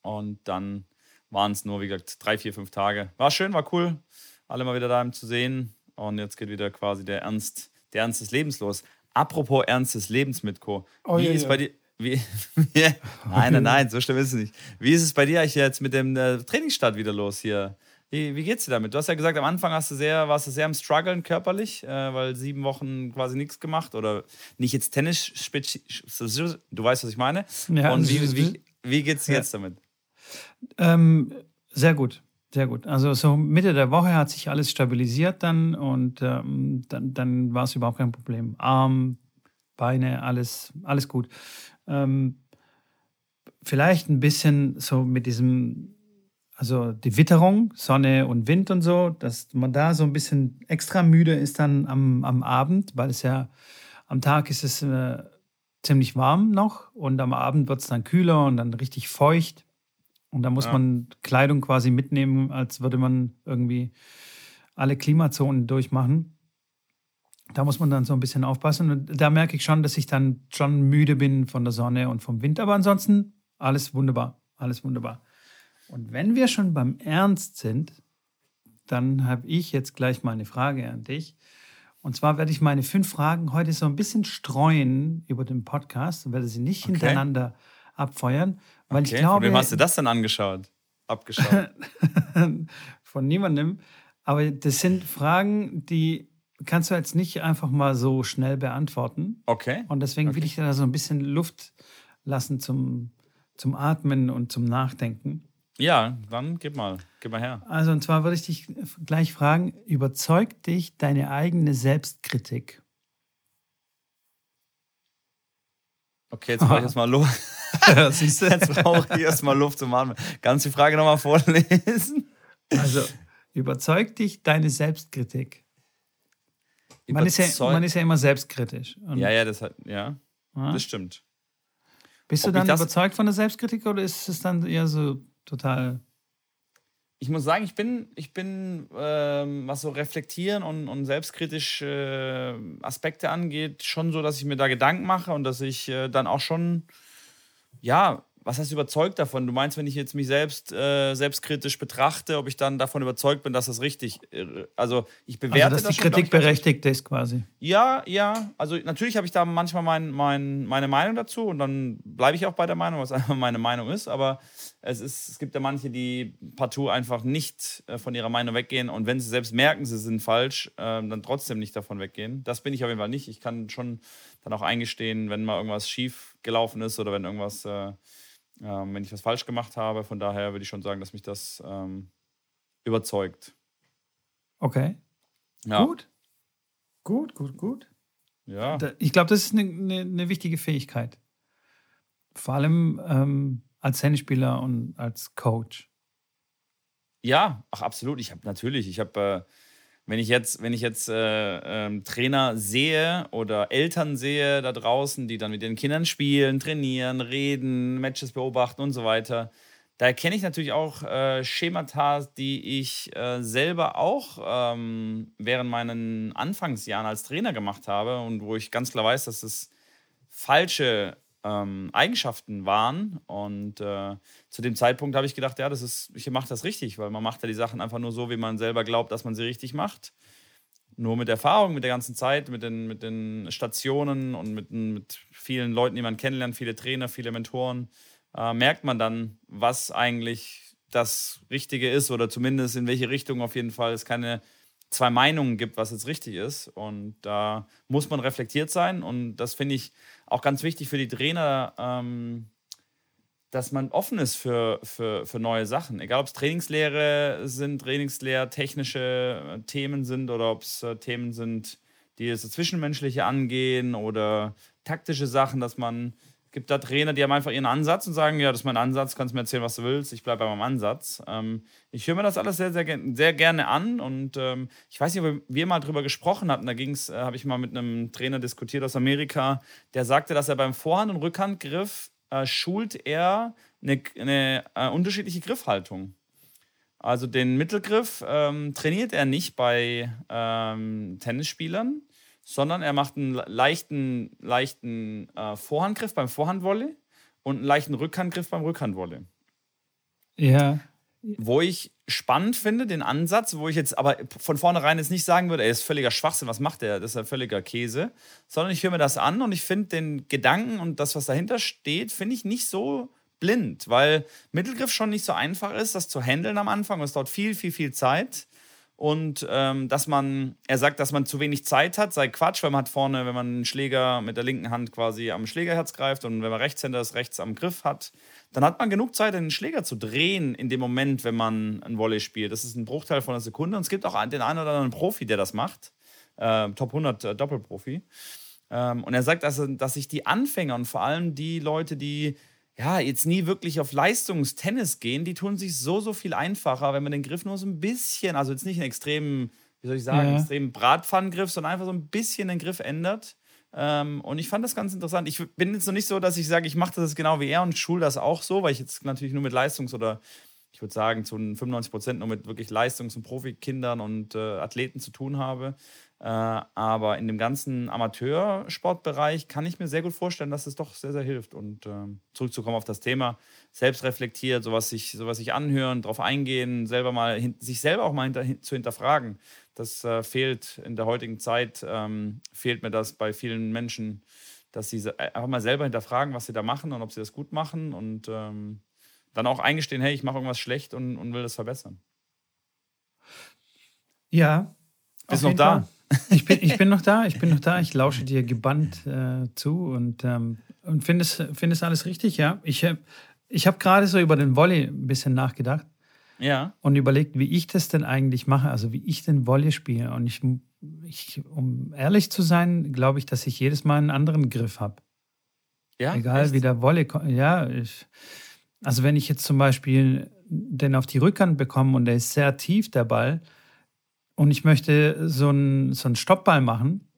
Und dann waren es nur, wie gesagt, drei, vier, fünf Tage. War schön, war cool, alle mal wieder da zu sehen. Und jetzt geht wieder quasi der Ernst der Ernst des Lebens los. Apropos Ernst des Lebens, Mitko. Oh, wie ja, ist ja. bei dir. Wie, nein, nein, nein, so schlimm ist es nicht. Wie ist es bei dir eigentlich jetzt mit dem äh, Trainingsstart wieder los hier? Wie, wie geht's dir damit? Du hast ja gesagt, am Anfang hast du sehr, warst du sehr am struggeln körperlich, äh, weil sieben Wochen quasi nichts gemacht oder nicht jetzt Tennis. Du weißt, was ich meine. Ja, Und wie, wie, wie geht's dir ja. jetzt damit? Ähm, sehr gut. Sehr gut. Also so Mitte der Woche hat sich alles stabilisiert dann und ähm, dann, dann war es überhaupt kein Problem. Arm, Beine, alles, alles gut. Ähm, vielleicht ein bisschen so mit diesem, also die Witterung, Sonne und Wind und so, dass man da so ein bisschen extra müde ist dann am, am Abend, weil es ja am Tag ist es äh, ziemlich warm noch und am Abend wird es dann kühler und dann richtig feucht. Und da muss ja. man Kleidung quasi mitnehmen, als würde man irgendwie alle Klimazonen durchmachen. Da muss man dann so ein bisschen aufpassen. Und da merke ich schon, dass ich dann schon müde bin von der Sonne und vom Wind. Aber ansonsten alles wunderbar. Alles wunderbar. Und wenn wir schon beim Ernst sind, dann habe ich jetzt gleich mal eine Frage an dich. Und zwar werde ich meine fünf Fragen heute so ein bisschen streuen über den Podcast und werde sie nicht okay. hintereinander abfeuern, weil okay, ich glaube. Von wem hast du das denn angeschaut? Abgeschaut? von niemandem. Aber das sind Fragen, die kannst du jetzt nicht einfach mal so schnell beantworten. Okay. Und deswegen okay. will ich dir da so ein bisschen Luft lassen zum, zum Atmen und zum Nachdenken. Ja, dann gib mal, gib mal her. Also, und zwar würde ich dich gleich fragen: Überzeugt dich deine eigene Selbstkritik? Okay, jetzt mache ich jetzt mal los. Siehst du? Jetzt brauche ich erstmal Luft zum Atmen. Kannst du die Frage nochmal vorlesen? Also, überzeugt dich deine Selbstkritik? Man ist, ja, man ist ja immer selbstkritisch. ja, ja, das, hat, ja, ja, das stimmt. Bist du Ob dann überzeugt von der Selbstkritik oder ist es dann eher so total ich muss sagen, ich bin, ich bin ähm, was so reflektieren und, und selbstkritische äh, Aspekte angeht, schon so, dass ich mir da Gedanken mache und dass ich äh, dann auch schon, ja, was heißt überzeugt davon? Du meinst, wenn ich jetzt mich selbst äh, selbstkritisch betrachte, ob ich dann davon überzeugt bin, dass das richtig äh, Also ich bewerte also, dass das die Kritik berechtigt ist quasi. Ja, ja. Also natürlich habe ich da manchmal mein, mein, meine Meinung dazu und dann bleibe ich auch bei der Meinung, was einfach meine Meinung ist. Aber es, ist, es gibt ja manche, die partout einfach nicht äh, von ihrer Meinung weggehen und wenn sie selbst merken, sie sind falsch, äh, dann trotzdem nicht davon weggehen. Das bin ich auf jeden Fall nicht. Ich kann schon dann auch eingestehen, wenn mal irgendwas schief gelaufen ist oder wenn irgendwas äh, ähm, wenn ich was falsch gemacht habe. Von daher würde ich schon sagen, dass mich das ähm, überzeugt. Okay. Ja. Gut. Gut, gut, gut. Ja. Ich glaube, das ist eine, eine, eine, wichtige Fähigkeit. Vor allem ähm, als Tennisspieler und als Coach. Ja, ach absolut. Ich habe natürlich, ich habe äh, wenn ich jetzt, wenn ich jetzt äh, ähm, Trainer sehe oder Eltern sehe da draußen, die dann mit ihren Kindern spielen, trainieren, reden, Matches beobachten und so weiter, da erkenne ich natürlich auch äh, Schemata, die ich äh, selber auch ähm, während meinen Anfangsjahren als Trainer gemacht habe und wo ich ganz klar weiß, dass es falsche ähm, Eigenschaften waren. Und äh, zu dem Zeitpunkt habe ich gedacht, ja, das ist, ich mache das richtig, weil man macht ja die Sachen einfach nur so, wie man selber glaubt, dass man sie richtig macht. Nur mit Erfahrung, mit der ganzen Zeit, mit den, mit den Stationen und mit, mit vielen Leuten, die man kennenlernt, viele Trainer, viele Mentoren, äh, merkt man dann, was eigentlich das Richtige ist oder zumindest in welche Richtung auf jeden Fall es keine zwei Meinungen gibt, was jetzt richtig ist. Und da muss man reflektiert sein. Und das finde ich auch ganz wichtig für die Trainer, ähm, dass man offen ist für, für, für neue Sachen. Egal, ob es Trainingslehre sind, Trainingslehr, technische äh, Themen sind oder ob es äh, Themen sind, die das Zwischenmenschliche angehen oder taktische Sachen, dass man gibt da Trainer, die haben einfach ihren Ansatz und sagen, ja, das ist mein Ansatz, kannst mir erzählen, was du willst, ich bleibe bei meinem Ansatz. Ähm, ich höre mir das alles sehr, sehr, sehr gerne an und ähm, ich weiß nicht, ob wir mal drüber gesprochen hatten, da äh, habe ich mal mit einem Trainer diskutiert aus Amerika, der sagte, dass er beim Vorhand- und Rückhandgriff äh, schult er eine, eine äh, unterschiedliche Griffhaltung. Also den Mittelgriff ähm, trainiert er nicht bei ähm, Tennisspielern, sondern er macht einen leichten, leichten äh, Vorhandgriff beim Vorhandwolle und einen leichten Rückhandgriff beim Rückhandwolle. Ja. Wo ich spannend finde, den Ansatz, wo ich jetzt aber von vornherein jetzt nicht sagen würde, er ist völliger Schwachsinn, was macht er? Das ist ja völliger Käse. Sondern ich höre mir das an und ich finde den Gedanken und das, was dahinter steht, finde ich nicht so blind, weil Mittelgriff schon nicht so einfach ist, das zu handeln am Anfang. Es dauert viel, viel, viel Zeit und ähm, dass man, er sagt, dass man zu wenig Zeit hat, sei Quatsch, weil man hat vorne, wenn man einen Schläger mit der linken Hand quasi am Schlägerherz greift und wenn man Rechtshänder ist, rechts am Griff hat, dann hat man genug Zeit, den Schläger zu drehen in dem Moment, wenn man ein Volley spielt. Das ist ein Bruchteil von einer Sekunde und es gibt auch den einen oder anderen Profi, der das macht, äh, Top 100 äh, Doppelprofi. Ähm, und er sagt, also, dass sich die Anfänger und vor allem die Leute, die ja, jetzt nie wirklich auf Leistungstennis gehen, die tun sich so, so viel einfacher, wenn man den Griff nur so ein bisschen, also jetzt nicht einen extremen, wie soll ich sagen, ja. extremen Bratpfannengriff, sondern einfach so ein bisschen den Griff ändert. Ähm, und ich fand das ganz interessant. Ich bin jetzt noch nicht so, dass ich sage, ich mache das genau wie er und schule das auch so, weil ich jetzt natürlich nur mit Leistungs- oder ich würde sagen, zu 95 Prozent nur mit wirklich Leistungs- und Profikindern und äh, Athleten zu tun habe. Äh, aber in dem ganzen Amateursportbereich kann ich mir sehr gut vorstellen, dass es doch sehr, sehr hilft. Und äh, zurückzukommen auf das Thema, selbstreflektiert, sowas sich, sowas sich anhören, darauf eingehen, selber mal sich selber auch mal hinter, zu hinterfragen. Das äh, fehlt in der heutigen Zeit, ähm, fehlt mir das bei vielen Menschen, dass sie einfach mal selber hinterfragen, was sie da machen und ob sie das gut machen und ähm, dann auch eingestehen, hey, ich mache irgendwas schlecht und, und will das verbessern. Ja. Bist noch da? Fall. Ich bin, ich bin noch da, ich bin noch da, ich lausche dir gebannt äh, zu und, ähm, und finde es, find es alles richtig, ja. Ich, äh, ich habe gerade so über den Volley ein bisschen nachgedacht. Ja. Und überlegt, wie ich das denn eigentlich mache, also wie ich den Volley spiele. Und ich, ich um ehrlich zu sein, glaube ich, dass ich jedes Mal einen anderen Griff habe. Ja, Egal echt? wie der Wolle kommt. Ja, ich, also wenn ich jetzt zum Beispiel den auf die Rückhand bekomme und der ist sehr tief, der Ball, und ich möchte so einen, so einen Stoppball machen,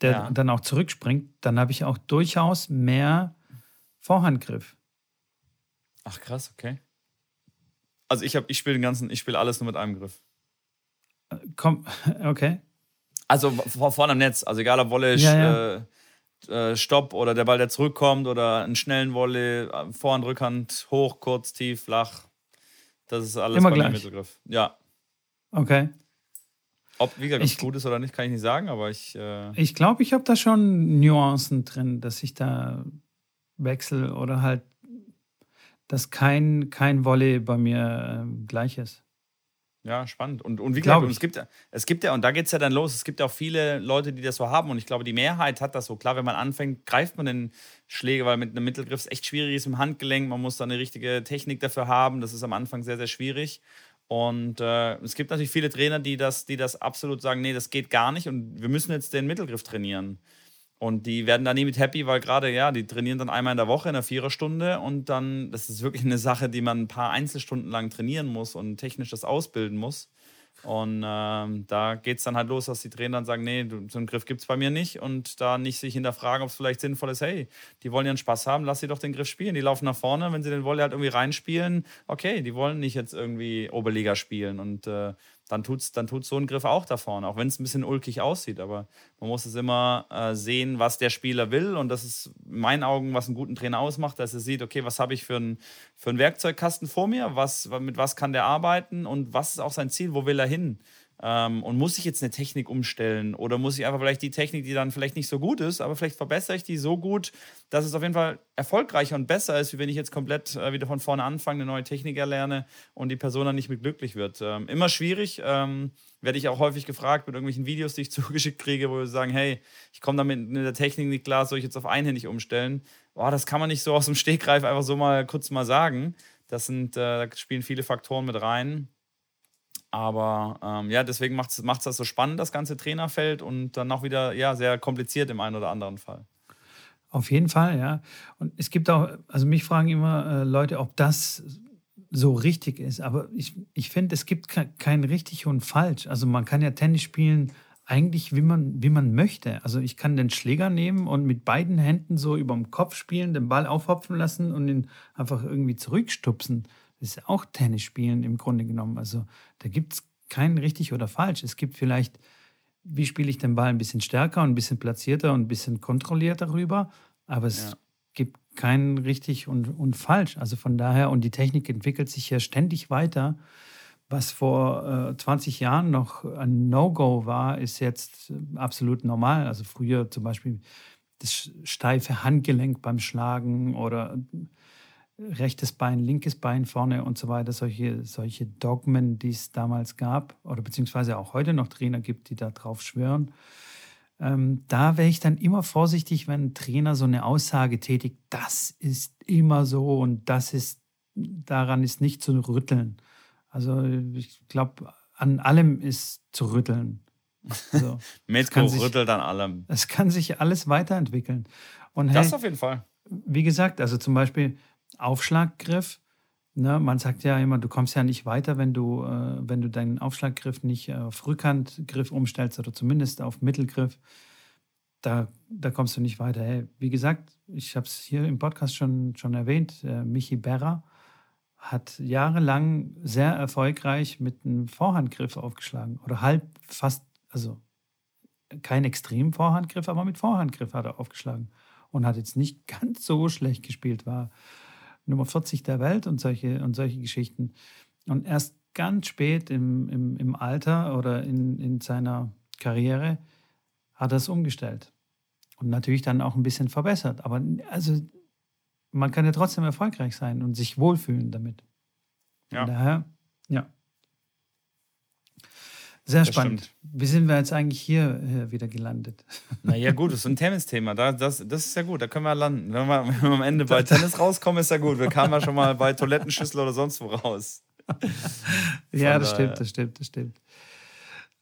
der ja. dann auch zurückspringt, dann habe ich auch durchaus mehr Vorhandgriff. Ach krass, okay. Also ich habe, ich spiele den ganzen, ich spiele alles nur mit einem Griff. Komm, okay. Also vorne am Netz, also egal ob Wolle, ja, ja. Äh, äh, Stopp oder der Ball, der zurückkommt oder einen schnellen Wolle, äh, Vorhand, Rückhand, hoch, kurz, tief, flach. Das ist alles Immer bei gleich. Mittelgriff. Ja. Okay. Ob, wie gesagt, ich, gut ist oder nicht, kann ich nicht sagen, aber ich. Äh ich glaube, ich habe da schon Nuancen drin, dass ich da wechsle oder halt, dass kein, kein Volley bei mir äh, gleich ist. Ja, spannend. Und, und wie gesagt, es gibt, es gibt ja, und da geht es ja dann los, es gibt ja auch viele Leute, die das so haben. Und ich glaube, die Mehrheit hat das so. Klar, wenn man anfängt, greift man den Schläger, weil mit einem Mittelgriff es echt schwierig ist im Handgelenk. Man muss da eine richtige Technik dafür haben. Das ist am Anfang sehr, sehr schwierig. Und äh, es gibt natürlich viele Trainer, die das, die das absolut sagen, nee, das geht gar nicht und wir müssen jetzt den Mittelgriff trainieren. Und die werden da nie mit happy, weil gerade, ja, die trainieren dann einmal in der Woche in einer Viererstunde und dann, das ist wirklich eine Sache, die man ein paar Einzelstunden lang trainieren muss und technisch das ausbilden muss. Und ähm, da geht es dann halt los, dass die Trainer dann sagen, nee, so einen Griff gibt es bei mir nicht. Und da nicht sich hinterfragen, ob es vielleicht sinnvoll ist, hey, die wollen einen Spaß haben, lass sie doch den Griff spielen. Die laufen nach vorne, wenn sie den Wolle halt irgendwie reinspielen, okay, die wollen nicht jetzt irgendwie Oberliga spielen. Und äh, dann tut dann tut's so ein Griff auch da vorne, auch wenn es ein bisschen ulkig aussieht. Aber man muss es immer äh, sehen, was der Spieler will. Und das ist in meinen Augen, was einen guten Trainer ausmacht, dass er sieht, okay, was habe ich für einen für Werkzeugkasten vor mir, was, mit was kann der arbeiten und was ist auch sein Ziel, wo will er hin? Ähm, und muss ich jetzt eine Technik umstellen oder muss ich einfach vielleicht die Technik, die dann vielleicht nicht so gut ist, aber vielleicht verbessere ich die so gut, dass es auf jeden Fall erfolgreicher und besser ist, wie wenn ich jetzt komplett äh, wieder von vorne anfange, eine neue Technik erlerne und die Person dann nicht mit glücklich wird. Ähm, immer schwierig, ähm, werde ich auch häufig gefragt mit irgendwelchen Videos, die ich zugeschickt kriege, wo wir sagen, hey, ich komme damit mit der Technik nicht klar, soll ich jetzt auf einhändig umstellen? Boah, das kann man nicht so aus dem Stegreif einfach so mal kurz mal sagen. Das sind, äh, da spielen viele Faktoren mit rein. Aber ähm, ja, deswegen macht es das so spannend, das ganze Trainerfeld und dann auch wieder ja, sehr kompliziert im einen oder anderen Fall. Auf jeden Fall, ja. Und es gibt auch, also mich fragen immer äh, Leute, ob das so richtig ist. Aber ich, ich finde, es gibt kein richtig und falsch. Also man kann ja Tennis spielen eigentlich, wie man, wie man möchte. Also ich kann den Schläger nehmen und mit beiden Händen so über dem Kopf spielen, den Ball aufhopfen lassen und ihn einfach irgendwie zurückstupsen ist auch Tennis spielen im Grunde genommen. Also da gibt es kein richtig oder falsch. Es gibt vielleicht, wie spiele ich den Ball ein bisschen stärker und ein bisschen platzierter und ein bisschen kontrollierter rüber, aber es ja. gibt kein richtig und, und falsch. Also von daher, und die Technik entwickelt sich ja ständig weiter. Was vor äh, 20 Jahren noch ein No-Go war, ist jetzt absolut normal. Also früher zum Beispiel das steife Handgelenk beim Schlagen oder rechtes Bein, linkes Bein vorne und so weiter, solche, solche Dogmen, die es damals gab oder beziehungsweise auch heute noch Trainer gibt, die da drauf schwören. Ähm, da wäre ich dann immer vorsichtig, wenn ein Trainer so eine Aussage tätigt, das ist immer so und das ist, daran ist nicht zu rütteln. Also ich glaube, an allem ist zu rütteln. Also, Metko rüttelt an allem. Es kann sich alles weiterentwickeln. Und das hey, auf jeden Fall. Wie gesagt, also zum Beispiel, Aufschlaggriff. Ne, man sagt ja immer, du kommst ja nicht weiter, wenn du, äh, wenn du deinen Aufschlaggriff nicht auf Rückhandgriff umstellst oder zumindest auf Mittelgriff. Da, da kommst du nicht weiter. Hey, wie gesagt, ich habe es hier im Podcast schon, schon erwähnt, äh, Michi Berra hat jahrelang sehr erfolgreich mit einem Vorhandgriff aufgeschlagen. Oder halb fast, also kein extrem Vorhandgriff, aber mit Vorhandgriff hat er aufgeschlagen. Und hat jetzt nicht ganz so schlecht gespielt, war Nummer 40 der Welt und solche, und solche Geschichten. Und erst ganz spät im, im, im Alter oder in, in seiner Karriere hat er es umgestellt. Und natürlich dann auch ein bisschen verbessert. Aber also man kann ja trotzdem erfolgreich sein und sich wohlfühlen damit. Ja. Von daher, ja. Sehr spannend. Wie sind wir jetzt eigentlich hier, hier wieder gelandet? Naja, gut, das ist ein Tennisthema. Da, das, das ist ja gut, da können wir landen. Wenn wir, wenn wir am Ende bei Tennis rauskommen, ist ja gut. Wir kamen ja schon mal bei Toilettenschüssel oder sonst wo raus. ja, das stimmt, das stimmt, das stimmt.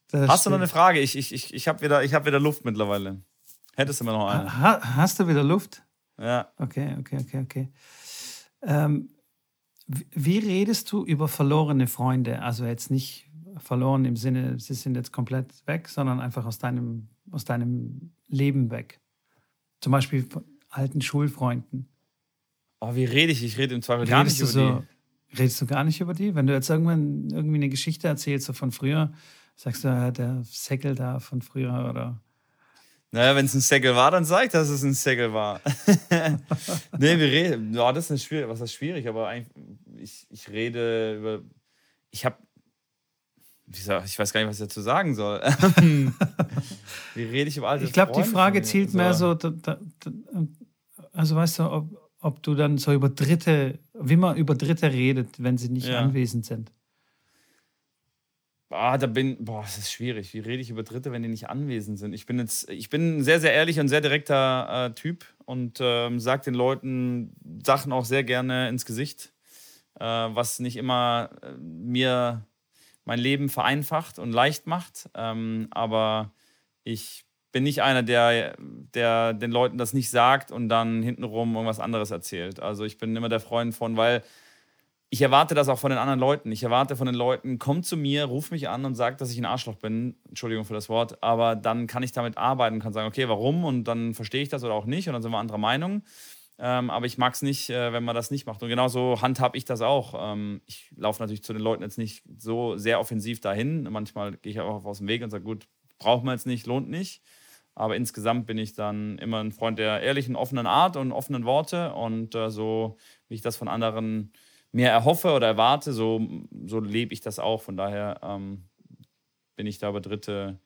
Das Hast stimmt. du noch eine Frage? Ich, ich, ich, ich habe wieder, hab wieder Luft mittlerweile. Hättest du mir noch eine? Ha, hast du wieder Luft? Ja. Okay, okay, okay, okay. Ähm, wie redest du über verlorene Freunde? Also jetzt nicht verloren im Sinne, sie sind jetzt komplett weg, sondern einfach aus deinem, aus deinem Leben weg. Zum Beispiel von alten Schulfreunden. Oh, wie rede ich? Ich rede im Zweifel gar nicht über so, die. Redest du gar nicht über die? Wenn du jetzt irgendwann irgendwie eine Geschichte erzählst, so von früher, sagst du, der Säckel da von früher oder naja, wenn es ein Säckel war, dann sag ich, dass es ein Säckel war. nee, wir reden. Ja, das ist schwierig. Was ist schwierig? Aber eigentlich, ich, ich rede über. Ich habe. Ich weiß gar nicht, was ich dazu sagen soll. Wie rede ich über alte Ich glaube, die Frage zielt mehr so. Da, da, also, weißt du, ob, ob du dann so über Dritte, wie man über Dritte redet, wenn sie nicht ja. anwesend sind. Ah, da bin, boah, das ist schwierig. Wie rede ich über Dritte, wenn die nicht anwesend sind? Ich bin jetzt, ich bin ein sehr, sehr ehrlicher und sehr direkter äh, Typ und ähm, sage den Leuten Sachen auch sehr gerne ins Gesicht, äh, was nicht immer äh, mir mein Leben vereinfacht und leicht macht. Ähm, aber ich bin nicht einer, der, der den Leuten das nicht sagt und dann hintenrum irgendwas anderes erzählt. Also ich bin immer der Freund von, weil ich erwarte das auch von den anderen Leuten. Ich erwarte von den Leuten, komm zu mir, ruf mich an und sag, dass ich ein Arschloch bin. Entschuldigung für das Wort. Aber dann kann ich damit arbeiten kann sagen, okay, warum? Und dann verstehe ich das oder auch nicht. Und dann sind wir anderer Meinung. Ähm, aber ich mag es nicht, äh, wenn man das nicht macht. Und genauso handhab ich das auch. Ähm, ich laufe natürlich zu den Leuten jetzt nicht so sehr offensiv dahin. Manchmal gehe ich auch aus dem Weg und sage, gut, braucht man jetzt nicht, lohnt nicht. Aber insgesamt bin ich dann immer ein Freund der ehrlichen, offenen Art und offenen Worte. Und äh, so, wie ich das von anderen mir erhoffe oder erwarte, so, so lebe ich das auch. Von daher ähm, bin ich da über Dritte,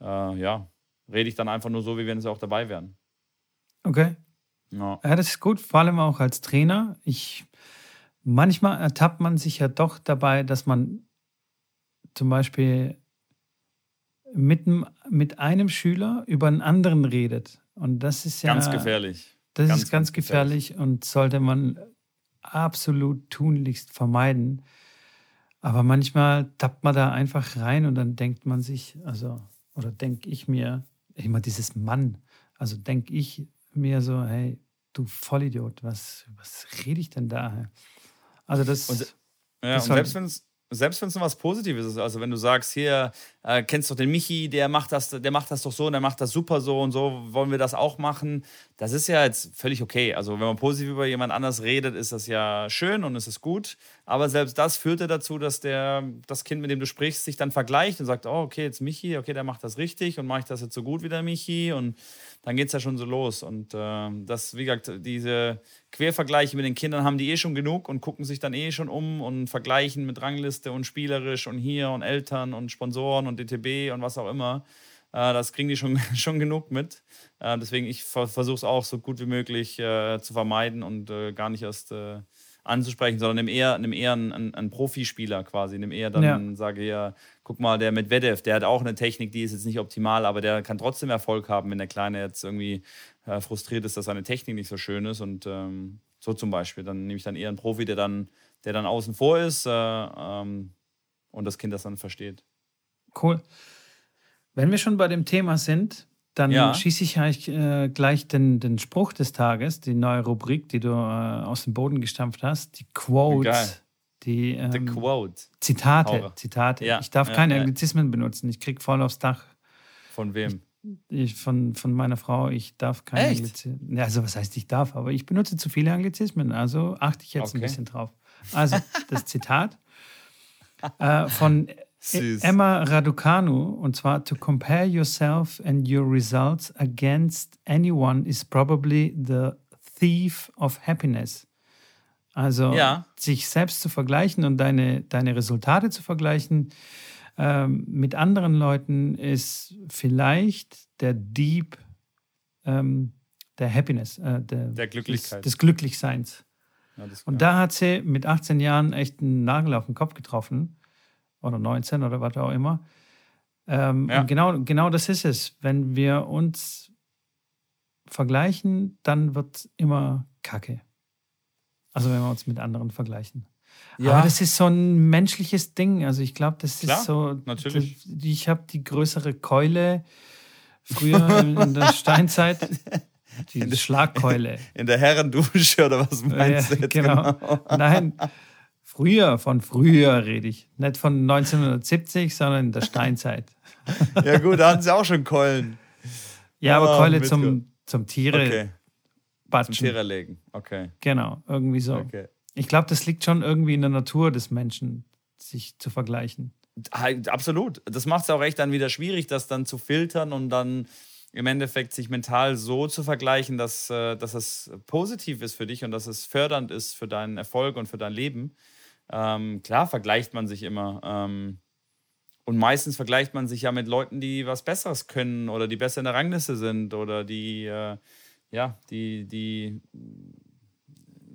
äh, ja, rede ich dann einfach nur so, wie wenn sie auch dabei wären. Okay. Ja. ja, das ist gut, vor allem auch als Trainer. Ich, manchmal ertappt man sich ja doch dabei, dass man zum Beispiel mit, mit einem Schüler über einen anderen redet. Und das ist ja. Ganz gefährlich. Das ganz, ist ganz gefährlich, gefährlich und sollte man absolut tunlichst vermeiden. Aber manchmal tappt man da einfach rein und dann denkt man sich, also, oder denke ich mir, immer dieses Mann, also denke ich mir so, hey, du Vollidiot, was, was rede ich denn da? Also das. Und, ja, das und selbst wenn es selbst wenn es was Positives ist, also wenn du sagst, hier, äh, kennst du doch den Michi, der macht das, der macht das doch so und der macht das super so und so, wollen wir das auch machen? Das ist ja jetzt völlig okay. Also wenn man positiv über jemand anders redet, ist das ja schön und es ist gut. Aber selbst das führte dazu, dass der, das Kind, mit dem du sprichst, sich dann vergleicht und sagt, oh, okay, jetzt Michi, okay, der macht das richtig und mache ich das jetzt so gut wie der Michi und dann geht es ja schon so los. Und äh, das, wie gesagt, diese Quervergleiche mit den Kindern haben die eh schon genug und gucken sich dann eh schon um und vergleichen mit Rangliste und spielerisch und hier und Eltern und Sponsoren und DTB und was auch immer. Äh, das kriegen die schon, schon genug mit. Äh, deswegen, ich versuche es auch so gut wie möglich äh, zu vermeiden und gar nicht erst anzusprechen, sondern nimm eher, nimm eher einen, einen, einen Profispieler quasi, nimm eher dann, ja. sage ja, guck mal, der mit Medvedev, der hat auch eine Technik, die ist jetzt nicht optimal, aber der kann trotzdem Erfolg haben, wenn der Kleine jetzt irgendwie äh, frustriert ist, dass seine Technik nicht so schön ist und ähm, so zum Beispiel. Dann nehme ich dann eher einen Profi, der dann, der dann außen vor ist äh, ähm, und das Kind das dann versteht. Cool. Wenn wir schon bei dem Thema sind, dann ja. schieße ich äh, gleich den, den Spruch des Tages, die neue Rubrik, die du äh, aus dem Boden gestampft hast, die Quotes. Die ähm, Quote. Zitate. Zitate. Ja. Ich darf ja, keine Anglizismen benutzen. Ich krieg voll aufs Dach. Von wem? Ich, von, von meiner Frau. Ich darf keine Anglizismen. Also, was heißt, ich darf? Aber ich benutze zu viele Anglizismen. Also achte ich jetzt okay. ein bisschen drauf. Also, das Zitat äh, von Süß. Emma Raducanu, und zwar: To compare yourself and your results against anyone is probably the thief of happiness. Also ja. sich selbst zu vergleichen und deine, deine Resultate zu vergleichen ähm, mit anderen Leuten ist vielleicht der Dieb ähm, der Happiness, äh, der, der Glücklichkeit. Des, des Glücklichseins. Ja, und da hat sie mit 18 Jahren echt einen Nagel auf den Kopf getroffen oder 19 oder was auch immer. Ähm, ja. Genau, genau das ist es. Wenn wir uns vergleichen, dann wird immer Kacke. Also wenn wir uns mit anderen vergleichen. Ja. Aber das ist so ein menschliches Ding. Also ich glaube, das ist Klar, so. Natürlich. Ich habe die größere Keule früher in der Steinzeit. die Schlagkeule. In der Herrendusche oder was meinst ja, du jetzt genau. genau? Nein, früher, von früher rede ich. Nicht von 1970, sondern in der Steinzeit. ja gut, da hatten sie auch schon Keulen. Ja, aber oh, Keule zum, zum Tiere okay. batschen. Zum Tiere legen, okay. Genau, irgendwie so. Okay. Ich glaube, das liegt schon irgendwie in der Natur des Menschen, sich zu vergleichen. Absolut. Das macht es auch echt dann wieder schwierig, das dann zu filtern und dann im Endeffekt sich mental so zu vergleichen, dass, äh, dass es positiv ist für dich und dass es fördernd ist für deinen Erfolg und für dein Leben. Ähm, klar vergleicht man sich immer. Ähm, und meistens vergleicht man sich ja mit Leuten, die was Besseres können oder die besser in der Rangliste sind oder die, äh, ja, die, die,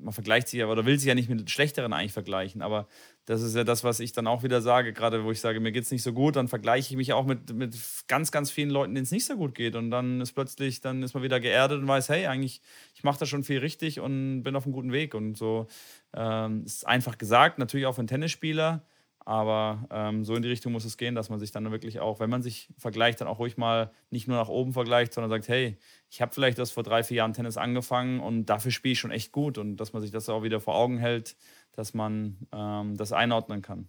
man vergleicht sich ja oder will sich ja nicht mit Schlechteren eigentlich vergleichen. Aber das ist ja das, was ich dann auch wieder sage, gerade wo ich sage, mir geht es nicht so gut, dann vergleiche ich mich auch mit, mit ganz, ganz vielen Leuten, denen es nicht so gut geht. Und dann ist plötzlich, dann ist man wieder geerdet und weiß, hey, eigentlich, ich mache da schon viel richtig und bin auf einem guten Weg. Und so ähm, ist einfach gesagt, natürlich auch für einen Tennisspieler. Aber ähm, so in die Richtung muss es gehen, dass man sich dann wirklich auch, wenn man sich vergleicht, dann auch ruhig mal nicht nur nach oben vergleicht, sondern sagt, hey, ich habe vielleicht das vor drei, vier Jahren Tennis angefangen und dafür spiele ich schon echt gut. Und dass man sich das auch wieder vor Augen hält, dass man ähm, das einordnen kann.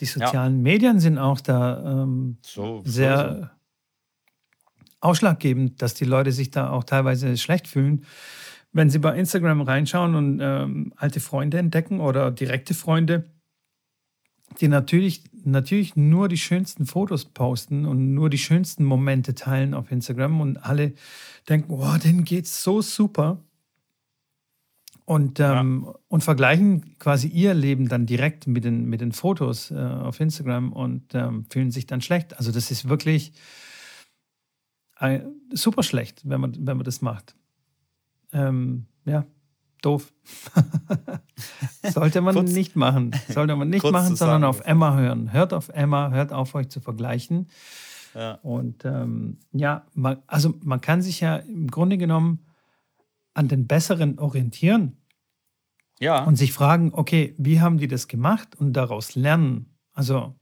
Die sozialen ja. Medien sind auch da ähm, so, sehr so. ausschlaggebend, dass die Leute sich da auch teilweise schlecht fühlen. Wenn sie bei Instagram reinschauen und ähm, alte Freunde entdecken oder direkte Freunde, die natürlich, natürlich nur die schönsten Fotos posten und nur die schönsten Momente teilen auf Instagram und alle denken, oh, denen geht's so super. Und, ähm, ja. und vergleichen quasi ihr Leben dann direkt mit den, mit den Fotos äh, auf Instagram und ähm, fühlen sich dann schlecht. Also das ist wirklich äh, super schlecht, wenn man, wenn man das macht. Ähm, ja, doof. Sollte man kurz, nicht machen. Sollte man nicht machen, sondern auf Emma hören. Hört auf Emma, hört auf euch zu vergleichen. Ja. Und ähm, ja, man, also man kann sich ja im Grunde genommen an den Besseren orientieren. Ja. Und sich fragen, okay, wie haben die das gemacht und daraus lernen. Also,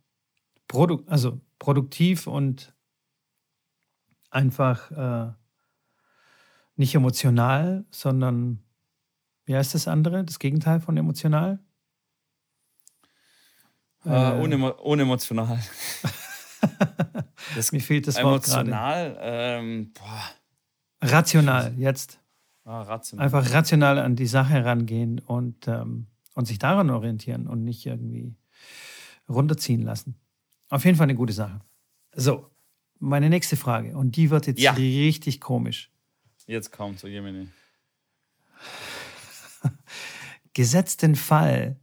produ also produktiv und einfach äh, nicht emotional, sondern wie heißt das andere? Das Gegenteil von emotional? Äh, äh, unemo unemotional. das Mir fehlt das Wort gerade. Emotional, ähm, Rational, jetzt. Ah, rational. Einfach rational an die Sache herangehen und, ähm, und sich daran orientieren und nicht irgendwie runterziehen lassen. Auf jeden Fall eine gute Sache. So, meine nächste Frage. Und die wird jetzt ja. richtig komisch. Jetzt kommt so Jemini. Gesetzten Fall,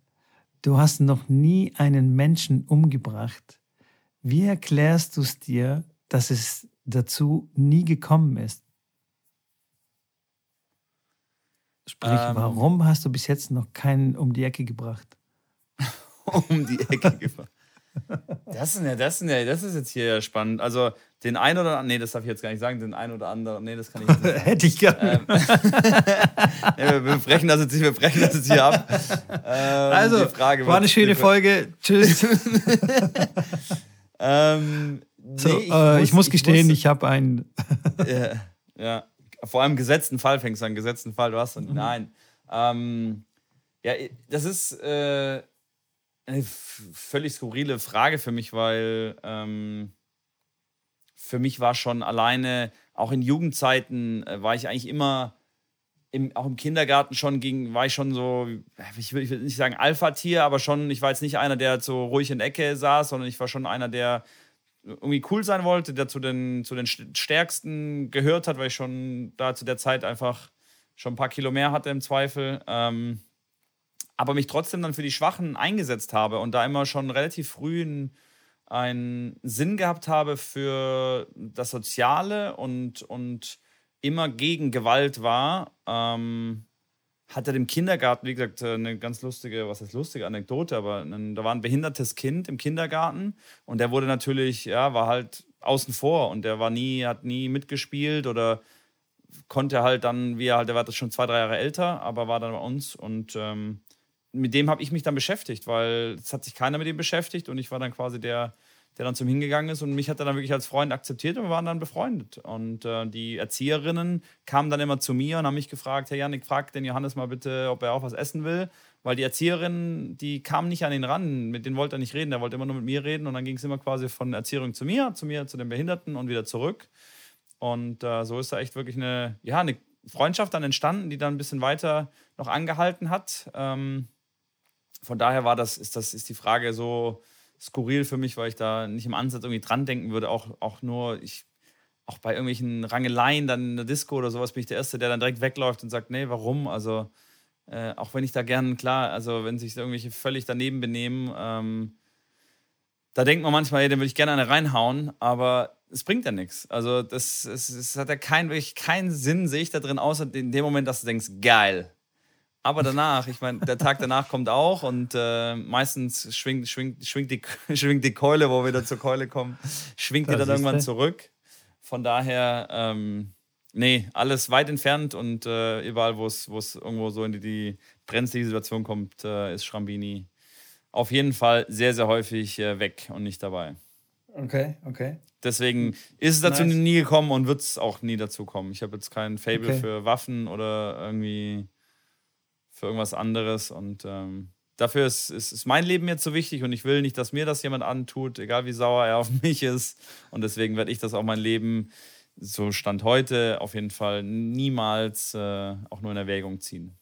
du hast noch nie einen Menschen umgebracht. Wie erklärst du es dir, dass es dazu nie gekommen ist? Sprich, ähm, warum hast du bis jetzt noch keinen um die Ecke gebracht? um die Ecke gebracht. Das ist, ja, das, ist ja, das ist jetzt hier spannend. Also den einen oder anderen, nee, das darf ich jetzt gar nicht sagen, den einen oder anderen, nee, das kann ich nicht sagen. Hätte ich gerne. Ähm, ja, wir, brechen das jetzt, wir brechen das jetzt hier ab. Ähm, also, Frage, war eine schöne Folge. Tschüss. ähm, nee, so, ich, äh, muss, ich, muss, gestehen, ich, ich habe einen. ja, ja, vor allem gesetzten Fall fängst du an, gesetzten Fall, du hast einen, mhm. nein. Ähm, ja, das ist äh, eine völlig skurrile Frage für mich, weil ähm, für mich war schon alleine, auch in Jugendzeiten, äh, war ich eigentlich immer, im, auch im Kindergarten schon ging, war ich schon so, ich will, ich will nicht sagen Alpha-Tier, aber schon, ich war jetzt nicht einer, der so ruhig in der Ecke saß, sondern ich war schon einer, der irgendwie cool sein wollte, der zu den, zu den Stärksten gehört hat, weil ich schon da zu der Zeit einfach schon ein paar Kilo mehr hatte im Zweifel. Ähm, aber mich trotzdem dann für die Schwachen eingesetzt habe und da immer schon relativ früh einen, einen Sinn gehabt habe für das Soziale und, und immer gegen Gewalt war. Ähm, hatte im Kindergarten, wie gesagt, eine ganz lustige, was heißt lustige Anekdote, aber ein, da war ein behindertes Kind im Kindergarten und der wurde natürlich, ja, war halt außen vor und der war nie, hat nie mitgespielt oder konnte halt dann, wie er halt, der war das schon zwei, drei Jahre älter, aber war dann bei uns und ähm, mit dem habe ich mich dann beschäftigt, weil es hat sich keiner mit ihm beschäftigt und ich war dann quasi der, der dann zum hingegangen ist und mich hat er dann wirklich als Freund akzeptiert und wir waren dann befreundet. Und äh, die Erzieherinnen kamen dann immer zu mir und haben mich gefragt, Herr Janik, frag den Johannes mal bitte, ob er auch was essen will. Weil die Erzieherinnen, die kamen nicht an ihn ran, mit denen wollte er nicht reden, der wollte immer nur mit mir reden und dann ging es immer quasi von Erzieherin zu mir, zu mir, zu den Behinderten und wieder zurück. Und äh, so ist da echt wirklich eine, ja, eine Freundschaft dann entstanden, die dann ein bisschen weiter noch angehalten hat. Ähm, von daher war das, ist das, ist die Frage so skurril für mich, weil ich da nicht im Ansatz irgendwie dran denken würde, auch, auch nur, ich, auch bei irgendwelchen Rangeleien dann in der Disco oder sowas bin ich der Erste, der dann direkt wegläuft und sagt, nee, warum? Also, äh, auch wenn ich da gern, klar, also wenn sich irgendwelche völlig daneben benehmen, ähm, da denkt man manchmal, ey, den würde ich gerne eine reinhauen, aber es bringt ja nichts. Also das, es, es hat ja kein, wirklich keinen Sinn, sehe ich da drin, außer in dem Moment, dass du denkst, geil, aber danach, ich meine, der Tag danach kommt auch und äh, meistens schwingt, schwingt, schwingt, die, schwingt die Keule, wo wir wieder zur Keule kommen, schwingt das die dann irgendwann du? zurück. Von daher, ähm, nee, alles weit entfernt und äh, überall, wo es irgendwo so in die, die brenzlige Situation kommt, äh, ist Schrambini auf jeden Fall sehr, sehr häufig äh, weg und nicht dabei. Okay, okay. Deswegen ist es dazu nice. nie gekommen und wird es auch nie dazu kommen. Ich habe jetzt kein Fable okay. für Waffen oder irgendwie für irgendwas anderes. Und ähm, dafür ist, ist, ist, mein Leben jetzt so wichtig und ich will nicht, dass mir das jemand antut, egal wie sauer er auf mich ist. Und deswegen werde ich das auch mein Leben, so Stand heute, auf jeden Fall niemals äh, auch nur in Erwägung ziehen.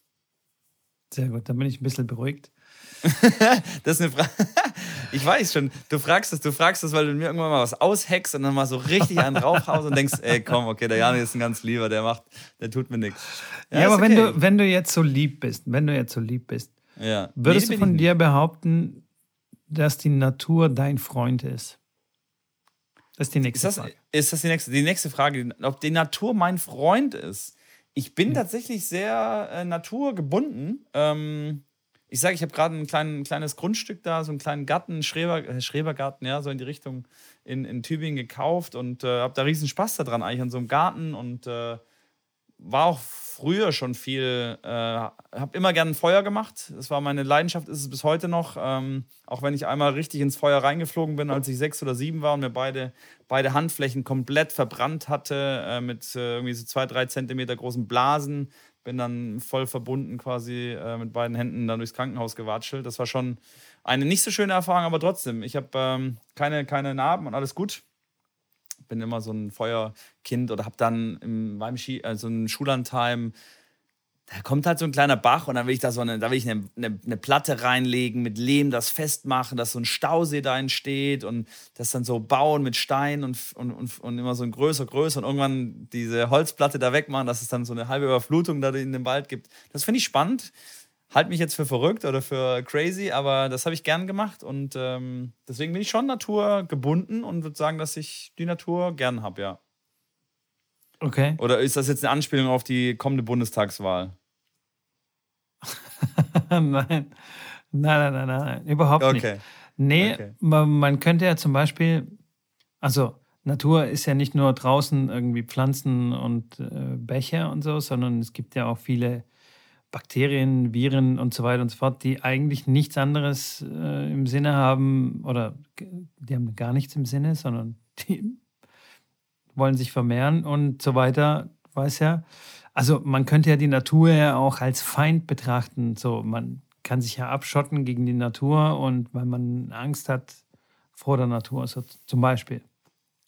Sehr gut, dann bin ich ein bisschen beruhigt. das ist eine Frage. Ich weiß schon, du fragst das, du fragst das, weil du mir irgendwann mal was aushackst und dann mal so richtig einen draufhaust und denkst, ey, komm, okay, der Jani ist ein ganz lieber, der macht, der tut mir nichts. Ja, ja aber okay. wenn du, wenn du jetzt so lieb bist, wenn du jetzt so lieb bist, ja. würdest nee, du von dir behaupten, dass die Natur dein Freund ist? Das ist die nächste ist das, Frage. Ist das die nächste, die nächste Frage, ob die Natur mein Freund ist? Ich bin ja. tatsächlich sehr äh, naturgebunden. Ähm, ich sage, ich habe gerade ein, klein, kleines Grundstück da, so einen kleinen Garten, Schreber, äh, Schrebergarten, ja, so in die Richtung in, in Tübingen gekauft und äh, habe da riesen Spaß daran eigentlich an so einem Garten und äh, war auch früher schon viel, äh, habe immer gerne Feuer gemacht. Das war meine Leidenschaft, ist es bis heute noch. Ähm, auch wenn ich einmal richtig ins Feuer reingeflogen bin, als ich sechs oder sieben war und mir beide, beide Handflächen komplett verbrannt hatte äh, mit äh, irgendwie so zwei, drei Zentimeter großen Blasen bin dann voll verbunden quasi äh, mit beiden Händen dann durchs Krankenhaus gewatschelt. Das war schon eine nicht so schöne Erfahrung, aber trotzdem. Ich habe ähm, keine, keine Narben und alles gut. Bin immer so ein Feuerkind oder habe dann in meinem Ski, also ein Schullandheim da kommt halt so ein kleiner Bach und dann will ich da so eine, da will ich eine, eine, eine, Platte reinlegen mit Lehm, das festmachen, dass so ein Stausee da entsteht und das dann so bauen mit Stein und, und, und, und immer so ein größer, größer und irgendwann diese Holzplatte da wegmachen, dass es dann so eine halbe Überflutung da in dem Wald gibt. Das finde ich spannend. Halt mich jetzt für verrückt oder für crazy, aber das habe ich gern gemacht und ähm, deswegen bin ich schon naturgebunden und würde sagen, dass ich die Natur gern habe, ja. Okay. Oder ist das jetzt eine Anspielung auf die kommende Bundestagswahl? nein. Nein, nein, nein, nein, überhaupt okay. nicht. Nee, okay. man, man könnte ja zum Beispiel, also Natur ist ja nicht nur draußen irgendwie Pflanzen und äh, Bäche und so, sondern es gibt ja auch viele Bakterien, Viren und so weiter und so fort, die eigentlich nichts anderes äh, im Sinne haben oder die haben gar nichts im Sinne, sondern die wollen sich vermehren und so weiter, weiß ja. Also man könnte ja die Natur ja auch als Feind betrachten. So, man kann sich ja abschotten gegen die Natur und weil man Angst hat vor der Natur, so zum Beispiel.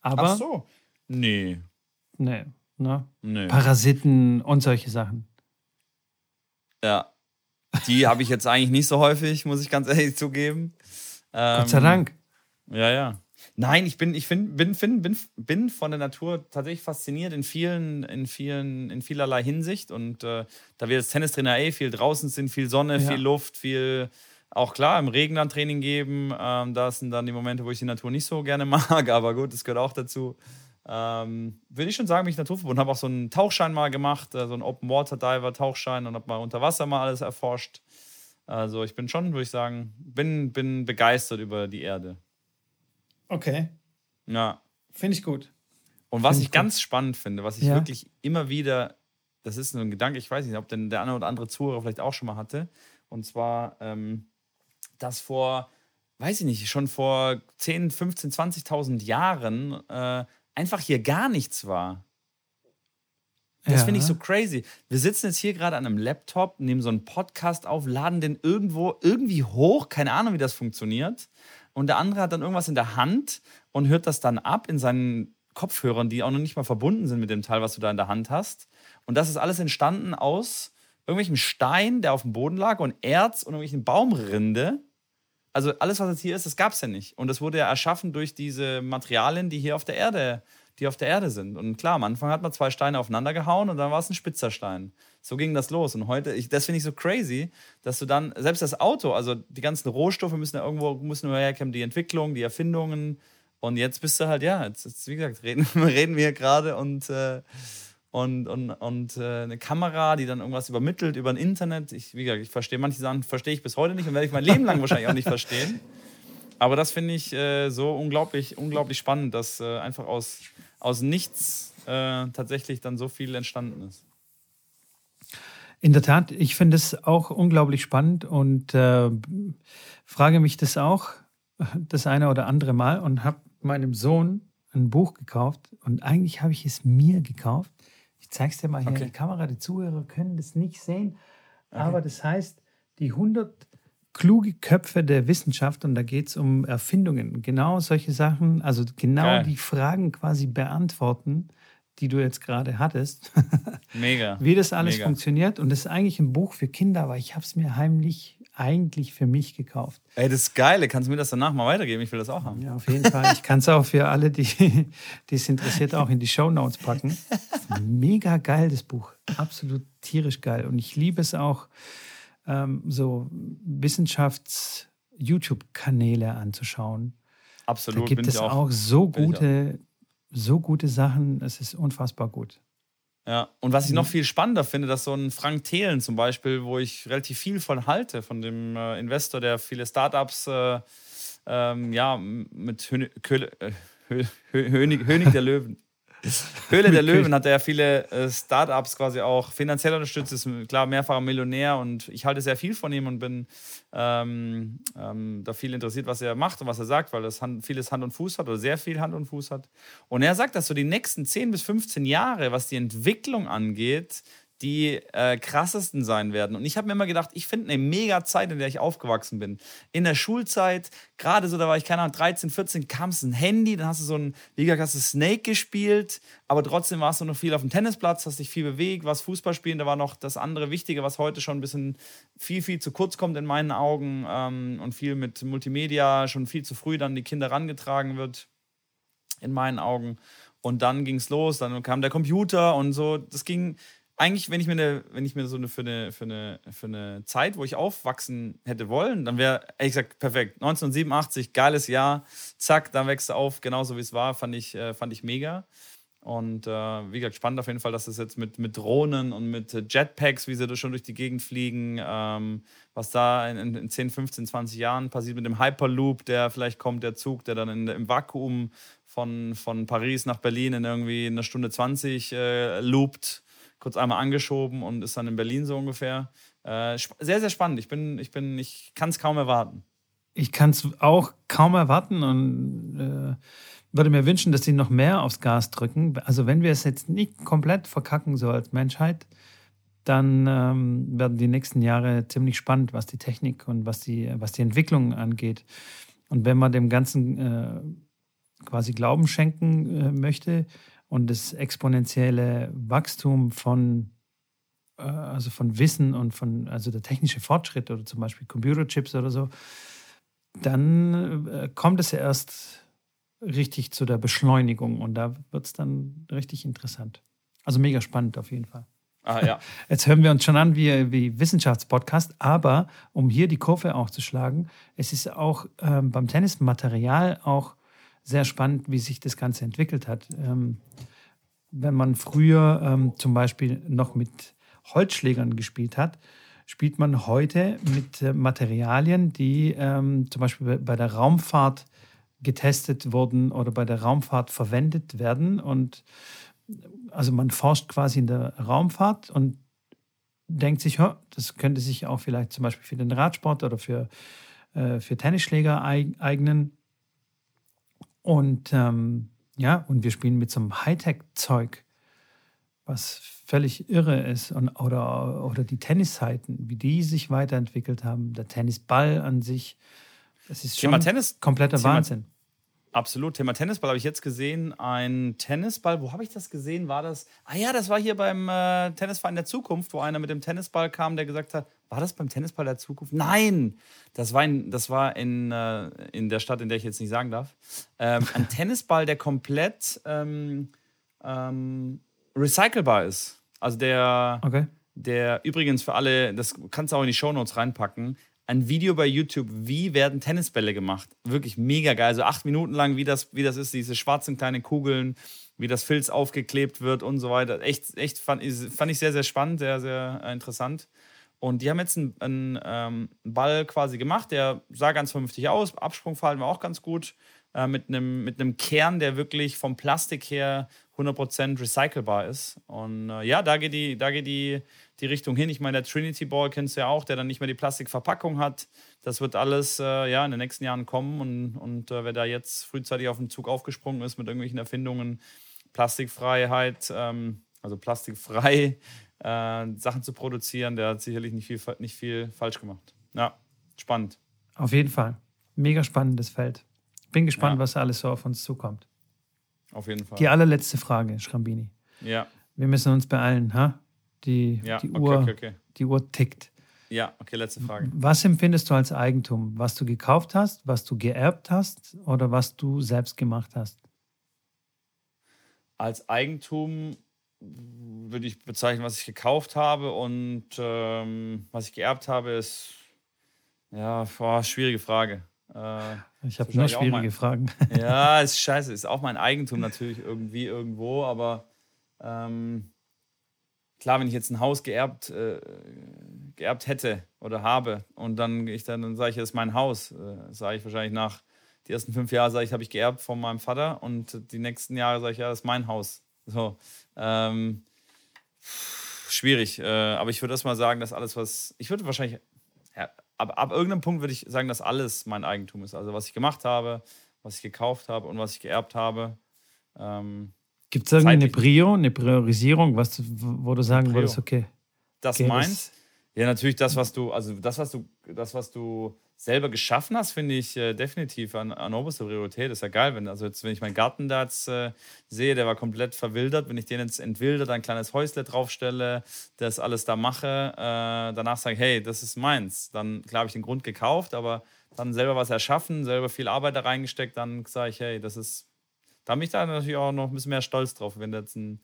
Aber, Ach so. Nee. Nee, ne? Nee. Parasiten und solche Sachen. Ja. Die habe ich jetzt eigentlich nicht so häufig, muss ich ganz ehrlich zugeben. Ähm, Gott sei Dank. Ja, ja. Nein, ich bin, ich bin, find, bin, bin von der Natur tatsächlich fasziniert in vielen, in vielen, in vielerlei Hinsicht. Und äh, da wir als Tennistrainer eh viel draußen sind, viel Sonne, ja. viel Luft, viel auch klar im Regen dann Training geben. Ähm, da sind dann die Momente, wo ich die Natur nicht so gerne mag, aber gut, das gehört auch dazu. Ähm, Würde ich schon sagen, bin ich naturverbunden. Habe auch so einen Tauchschein mal gemacht, äh, so einen Open Water Diver Tauchschein und habe mal unter Wasser mal alles erforscht. Also ich bin schon, würde ich sagen, bin, bin begeistert über die Erde. Okay. Ja. Finde ich gut. Und was Find ich ganz gut. spannend finde, was ich ja. wirklich immer wieder, das ist nur ein Gedanke, ich weiß nicht, ob denn der eine oder andere Zuhörer vielleicht auch schon mal hatte, und zwar, ähm, dass vor weiß ich nicht, schon vor 10, 15, 20.000 Jahren äh, einfach hier gar nichts war. Das ja. finde ich so crazy. Wir sitzen jetzt hier gerade an einem Laptop, nehmen so einen Podcast auf, laden den irgendwo irgendwie hoch, keine Ahnung, wie das funktioniert. Und der andere hat dann irgendwas in der Hand und hört das dann ab in seinen Kopfhörern, die auch noch nicht mal verbunden sind mit dem Teil, was du da in der Hand hast. Und das ist alles entstanden aus irgendwelchem Stein, der auf dem Boden lag und Erz und irgendwelchen Baumrinde. Also alles, was jetzt hier ist, das gab es ja nicht. Und das wurde ja erschaffen durch diese Materialien, die hier auf der Erde die auf der Erde sind. Und klar, am Anfang hat man zwei Steine aufeinander gehauen und dann war es ein spitzer Stein. So ging das los. Und heute, ich, das finde ich so crazy, dass du dann, selbst das Auto, also die ganzen Rohstoffe müssen ja irgendwo, müssen herkommen, die Entwicklung, die Erfindungen. Und jetzt bist du halt, ja, jetzt, jetzt wie gesagt, reden, reden wir gerade und, äh, und, und, und äh, eine Kamera, die dann irgendwas übermittelt über ein Internet. Ich, wie gesagt, ich verstehe manche Sachen, verstehe ich bis heute nicht und werde ich mein Leben lang wahrscheinlich auch nicht verstehen. Aber das finde ich äh, so unglaublich, unglaublich spannend, dass äh, einfach aus, aus nichts äh, tatsächlich dann so viel entstanden ist. In der Tat, ich finde es auch unglaublich spannend und äh, frage mich das auch das eine oder andere Mal und habe meinem Sohn ein Buch gekauft und eigentlich habe ich es mir gekauft. Ich zeige es dir mal hier okay. in die Kamera, die Zuhörer können das nicht sehen, okay. aber das heißt, die 100 kluge Köpfe der Wissenschaft und da geht es um Erfindungen. Genau solche Sachen, also genau Geil. die Fragen quasi beantworten, die du jetzt gerade hattest. Mega. Wie das alles Mega. funktioniert. Und das ist eigentlich ein Buch für Kinder, aber ich habe es mir heimlich eigentlich für mich gekauft. Ey, das ist geil. Kannst du mir das danach mal weitergeben? Ich will das auch haben. Ja, auf jeden Fall. Ich kann es auch für alle, die es interessiert, auch in die Show Notes packen. Mega geil, das Buch. Absolut tierisch geil. Und ich liebe es auch, ähm, so Wissenschafts-YouTube-Kanäle anzuschauen. Absolut. Da gibt es auch, auch, so gute, so gute Sachen. Es ist unfassbar gut. Ja, und was ich noch viel spannender finde, dass so ein Frank Thelen zum Beispiel, wo ich relativ viel von halte, von dem äh, Investor, der viele Startups äh, ähm, ja, mit Hönig, äh, Hönig, Hönig der Löwen Höhle der Löwen hat er ja viele äh, Startups quasi auch finanziell unterstützt, ist klar mehrfacher Millionär und ich halte sehr viel von ihm und bin ähm, ähm, da viel interessiert, was er macht und was er sagt, weil das Hand, vieles Hand und Fuß hat oder sehr viel Hand und Fuß hat. Und er sagt, dass so die nächsten 10 bis 15 Jahre, was die Entwicklung angeht, die äh, krassesten sein werden. Und ich habe mir immer gedacht, ich finde eine mega Zeit, in der ich aufgewachsen bin. In der Schulzeit, gerade so, da war ich, keine Ahnung, 13, 14, kam es ein Handy, dann hast du so ein, wie gesagt, Snake gespielt, aber trotzdem warst du noch viel auf dem Tennisplatz, hast dich viel bewegt, was Fußball spielen, da war noch das andere Wichtige, was heute schon ein bisschen viel, viel zu kurz kommt in meinen Augen ähm, und viel mit Multimedia schon viel zu früh dann die Kinder rangetragen wird, in meinen Augen. Und dann ging es los, dann kam der Computer und so, das ging eigentlich, wenn ich mir, eine, wenn ich mir so eine für, eine für eine für eine Zeit, wo ich aufwachsen hätte wollen, dann wäre ehrlich gesagt perfekt. 1987, geiles Jahr, zack, dann wächst du auf, genauso wie es war, fand ich, äh, fand ich mega. Und äh, wie gesagt, spannend auf jeden Fall, dass es jetzt mit, mit Drohnen und mit Jetpacks, wie sie da schon durch die Gegend fliegen, ähm, was da in, in 10, 15, 20 Jahren passiert mit dem Hyperloop, der vielleicht kommt, der Zug, der dann in, im Vakuum von, von Paris nach Berlin in irgendwie einer Stunde 20 äh, loopt kurz einmal angeschoben und ist dann in Berlin so ungefähr. Äh, sehr, sehr spannend. Ich bin, ich bin, ich kann es kaum erwarten. Ich kann es auch kaum erwarten und äh, würde mir wünschen, dass sie noch mehr aufs Gas drücken. Also wenn wir es jetzt nicht komplett verkacken so als Menschheit, dann ähm, werden die nächsten Jahre ziemlich spannend, was die Technik und was die, was die Entwicklung angeht. Und wenn man dem Ganzen äh, quasi Glauben schenken äh, möchte, und das exponentielle Wachstum von, äh, also von Wissen und von, also der technische Fortschritt oder zum Beispiel Computerchips oder so, dann äh, kommt es ja erst richtig zu der Beschleunigung und da wird es dann richtig interessant. Also mega spannend auf jeden Fall. Ah, ja. Jetzt hören wir uns schon an wie, wie Wissenschaftspodcast, aber um hier die Kurve auch zu schlagen, es ist auch ähm, beim Tennismaterial auch sehr spannend, wie sich das Ganze entwickelt hat. Ähm, wenn man früher ähm, zum Beispiel noch mit Holzschlägern gespielt hat, spielt man heute mit äh, Materialien, die ähm, zum Beispiel bei der Raumfahrt getestet wurden oder bei der Raumfahrt verwendet werden. Und also man forscht quasi in der Raumfahrt und denkt sich, das könnte sich auch vielleicht zum Beispiel für den Radsport oder für äh, für Tennisschläger eignen. Und ähm, ja, und wir spielen mit so einem Hightech-Zeug, was völlig irre ist. Und, oder, oder die Tenniszeiten, wie die sich weiterentwickelt haben, der Tennisball an sich. Das ist Thema schon Tennis, kompletter Thema, Wahnsinn. Absolut. Thema Tennisball habe ich jetzt gesehen. Ein Tennisball, wo habe ich das gesehen? War das? Ah ja, das war hier beim äh, Tennisverein der Zukunft, wo einer mit dem Tennisball kam, der gesagt hat, war das beim Tennisball der Zukunft? Nein, das war in, das war in, äh, in der Stadt, in der ich jetzt nicht sagen darf. Ähm, ein Tennisball, der komplett ähm, ähm, recycelbar ist. Also der, okay. der übrigens für alle, das kannst du auch in die Shownotes reinpacken, ein Video bei YouTube, wie werden Tennisbälle gemacht. Wirklich mega geil. Also acht Minuten lang, wie das, wie das ist, diese schwarzen kleinen Kugeln, wie das Filz aufgeklebt wird und so weiter. Echt, echt fand, fand ich sehr, sehr spannend, sehr, sehr interessant. Und die haben jetzt einen, einen ähm, Ball quasi gemacht, der sah ganz vernünftig aus. Absprungverhalten war auch ganz gut. Äh, mit, einem, mit einem Kern, der wirklich vom Plastik her 100% recycelbar ist. Und äh, ja, da geht, die, da geht die, die Richtung hin. Ich meine, der Trinity Ball kennst du ja auch, der dann nicht mehr die Plastikverpackung hat. Das wird alles äh, ja, in den nächsten Jahren kommen. Und, und äh, wer da jetzt frühzeitig auf den Zug aufgesprungen ist mit irgendwelchen Erfindungen, Plastikfreiheit, ähm, also plastikfrei äh, Sachen zu produzieren, der hat sicherlich nicht viel, nicht viel falsch gemacht. Ja, spannend. Auf jeden Fall. Mega spannendes Feld. Bin gespannt, ja. was alles so auf uns zukommt. Auf jeden Fall. Die allerletzte Frage, Schrambini. Ja. Wir müssen uns beeilen, ha? Die, ja, die, okay, Uhr, okay, okay. die Uhr tickt. Ja, okay, letzte Frage. Was empfindest du als Eigentum? Was du gekauft hast, was du geerbt hast oder was du selbst gemacht hast? Als Eigentum würde ich bezeichnen, was ich gekauft habe und ähm, was ich geerbt habe, ist ja, boah, schwierige Frage. Äh, ich habe nur schwierige mein, Fragen. Ja, ist scheiße. Ist auch mein Eigentum natürlich irgendwie irgendwo, aber ähm, klar, wenn ich jetzt ein Haus geerbt, äh, geerbt hätte oder habe und dann ich dann, dann sage ich, das ist mein Haus, äh, sage ich wahrscheinlich nach die ersten fünf Jahre sage ich, habe ich geerbt von meinem Vater und die nächsten Jahre sage ich, ja, das ist mein Haus. So, ähm, schwierig. Äh, aber ich würde erstmal sagen, dass alles, was ich würde wahrscheinlich ja, ab, ab irgendeinem Punkt würde ich sagen, dass alles mein Eigentum ist. Also was ich gemacht habe, was ich gekauft habe und was ich geerbt habe. Ähm, Gibt es irgendwie eine Prio, eine Priorisierung, was, wo du sagen würdest, okay. Das okay, meins? Ja, natürlich das, was du, also das, was du, das, was du selber geschaffen hast, finde ich äh, definitiv an, an oberster Priorität. Ist ja geil, wenn, also jetzt, wenn ich meinen Garten da jetzt äh, sehe, der war komplett verwildert, wenn ich den jetzt entwildert, ein kleines Häusle draufstelle, das alles da mache, äh, danach sage hey, das ist meins. Dann, klar, habe ich den Grund gekauft, aber dann selber was erschaffen, selber viel Arbeit da reingesteckt, dann sage ich, hey, das ist, da bin ich da natürlich auch noch ein bisschen mehr stolz drauf, wenn du jetzt einen,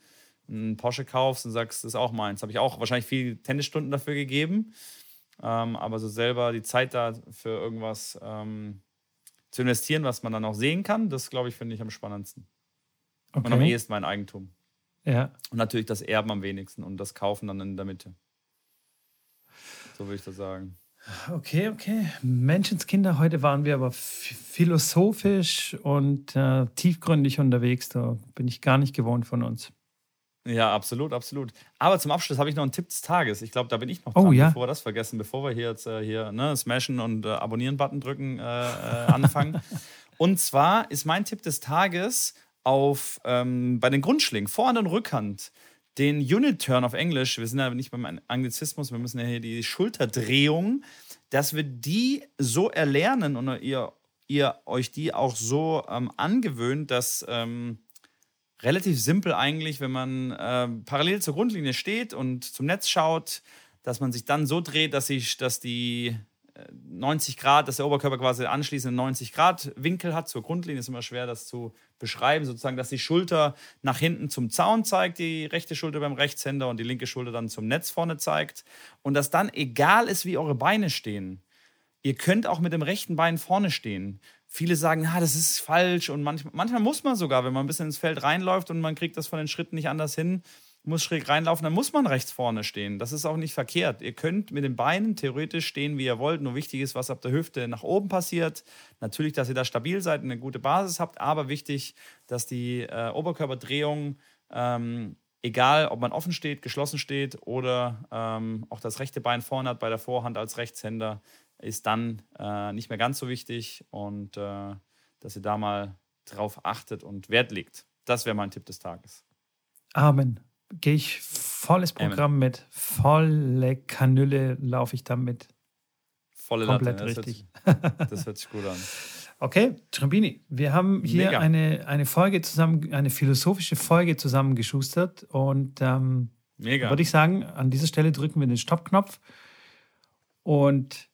einen Porsche kaufst und sagst, das ist auch meins. Habe ich auch wahrscheinlich viele Tennisstunden dafür gegeben. Ähm, aber so selber die Zeit da für irgendwas ähm, zu investieren, was man dann auch sehen kann, das glaube ich, finde ich am spannendsten. Okay. Und am ehesten mein Eigentum. Ja. Und natürlich das Erben am wenigsten und das Kaufen dann in der Mitte. So würde ich das sagen. Okay, okay. Menschenskinder, heute waren wir aber philosophisch und äh, tiefgründig unterwegs. Da bin ich gar nicht gewohnt von uns. Ja, absolut, absolut. Aber zum Abschluss habe ich noch einen Tipp des Tages. Ich glaube, da bin ich noch oh, dran, oh, ja? bevor wir das vergessen, bevor wir hier jetzt äh, hier ne, smashen und äh, abonnieren-Button drücken äh, äh anfangen. und zwar ist mein Tipp des Tages auf ähm, bei den Grundschlingen, Vorhand und Rückhand, den Unit Turn auf Englisch. Wir sind ja nicht beim Anglizismus, wir müssen ja hier die Schulterdrehung, dass wir die so erlernen und ihr, ihr euch die auch so ähm, angewöhnt, dass. Ähm, relativ simpel eigentlich, wenn man äh, parallel zur Grundlinie steht und zum Netz schaut, dass man sich dann so dreht, dass, ich, dass die 90 äh, Grad, dass der Oberkörper quasi anschließend 90 Grad Winkel hat zur Grundlinie. Ist immer schwer, das zu beschreiben. Sozusagen, dass die Schulter nach hinten zum Zaun zeigt, die rechte Schulter beim Rechtshänder und die linke Schulter dann zum Netz vorne zeigt. Und dass dann egal ist, wie eure Beine stehen. Ihr könnt auch mit dem rechten Bein vorne stehen viele sagen, na, das ist falsch und manchmal, manchmal muss man sogar, wenn man ein bisschen ins Feld reinläuft und man kriegt das von den Schritten nicht anders hin, muss schräg reinlaufen, dann muss man rechts vorne stehen. Das ist auch nicht verkehrt. Ihr könnt mit den Beinen theoretisch stehen, wie ihr wollt. Nur wichtig ist, was ab der Hüfte nach oben passiert. Natürlich, dass ihr da stabil seid und eine gute Basis habt, aber wichtig, dass die äh, Oberkörperdrehung, ähm, egal ob man offen steht, geschlossen steht oder ähm, auch das rechte Bein vorne hat bei der Vorhand als Rechtshänder, ist dann äh, nicht mehr ganz so wichtig und äh, dass ihr da mal drauf achtet und Wert legt. Das wäre mein Tipp des Tages. Amen. Gehe ich volles Programm Amen. mit. Volle Kanüle laufe ich damit. Volle Komplett Latte. Das richtig. Hört das hört sich gut an. Okay, Trambini, wir haben hier eine, eine Folge zusammen, eine philosophische Folge zusammengeschustert und ähm, würde ich sagen, an dieser Stelle drücken wir den Stoppknopf und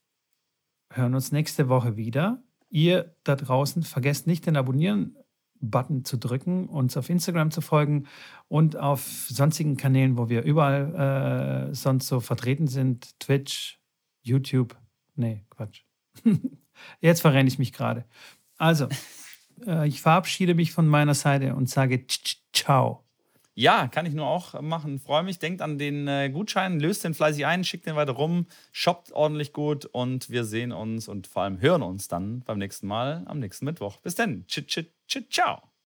hören uns nächste Woche wieder. Ihr da draußen vergesst nicht den Abonnieren-Button zu drücken, uns auf Instagram zu folgen und auf sonstigen Kanälen, wo wir überall äh, sonst so vertreten sind. Twitch, YouTube. Nee, Quatsch. Jetzt verrenne ich mich gerade. Also, äh, ich verabschiede mich von meiner Seite und sage ciao. Ja, kann ich nur auch machen. Freue mich. Denkt an den äh, Gutschein, löst den fleißig ein, schickt den weiter rum, shoppt ordentlich gut und wir sehen uns und vor allem hören uns dann beim nächsten Mal am nächsten Mittwoch. Bis dann. Ciao.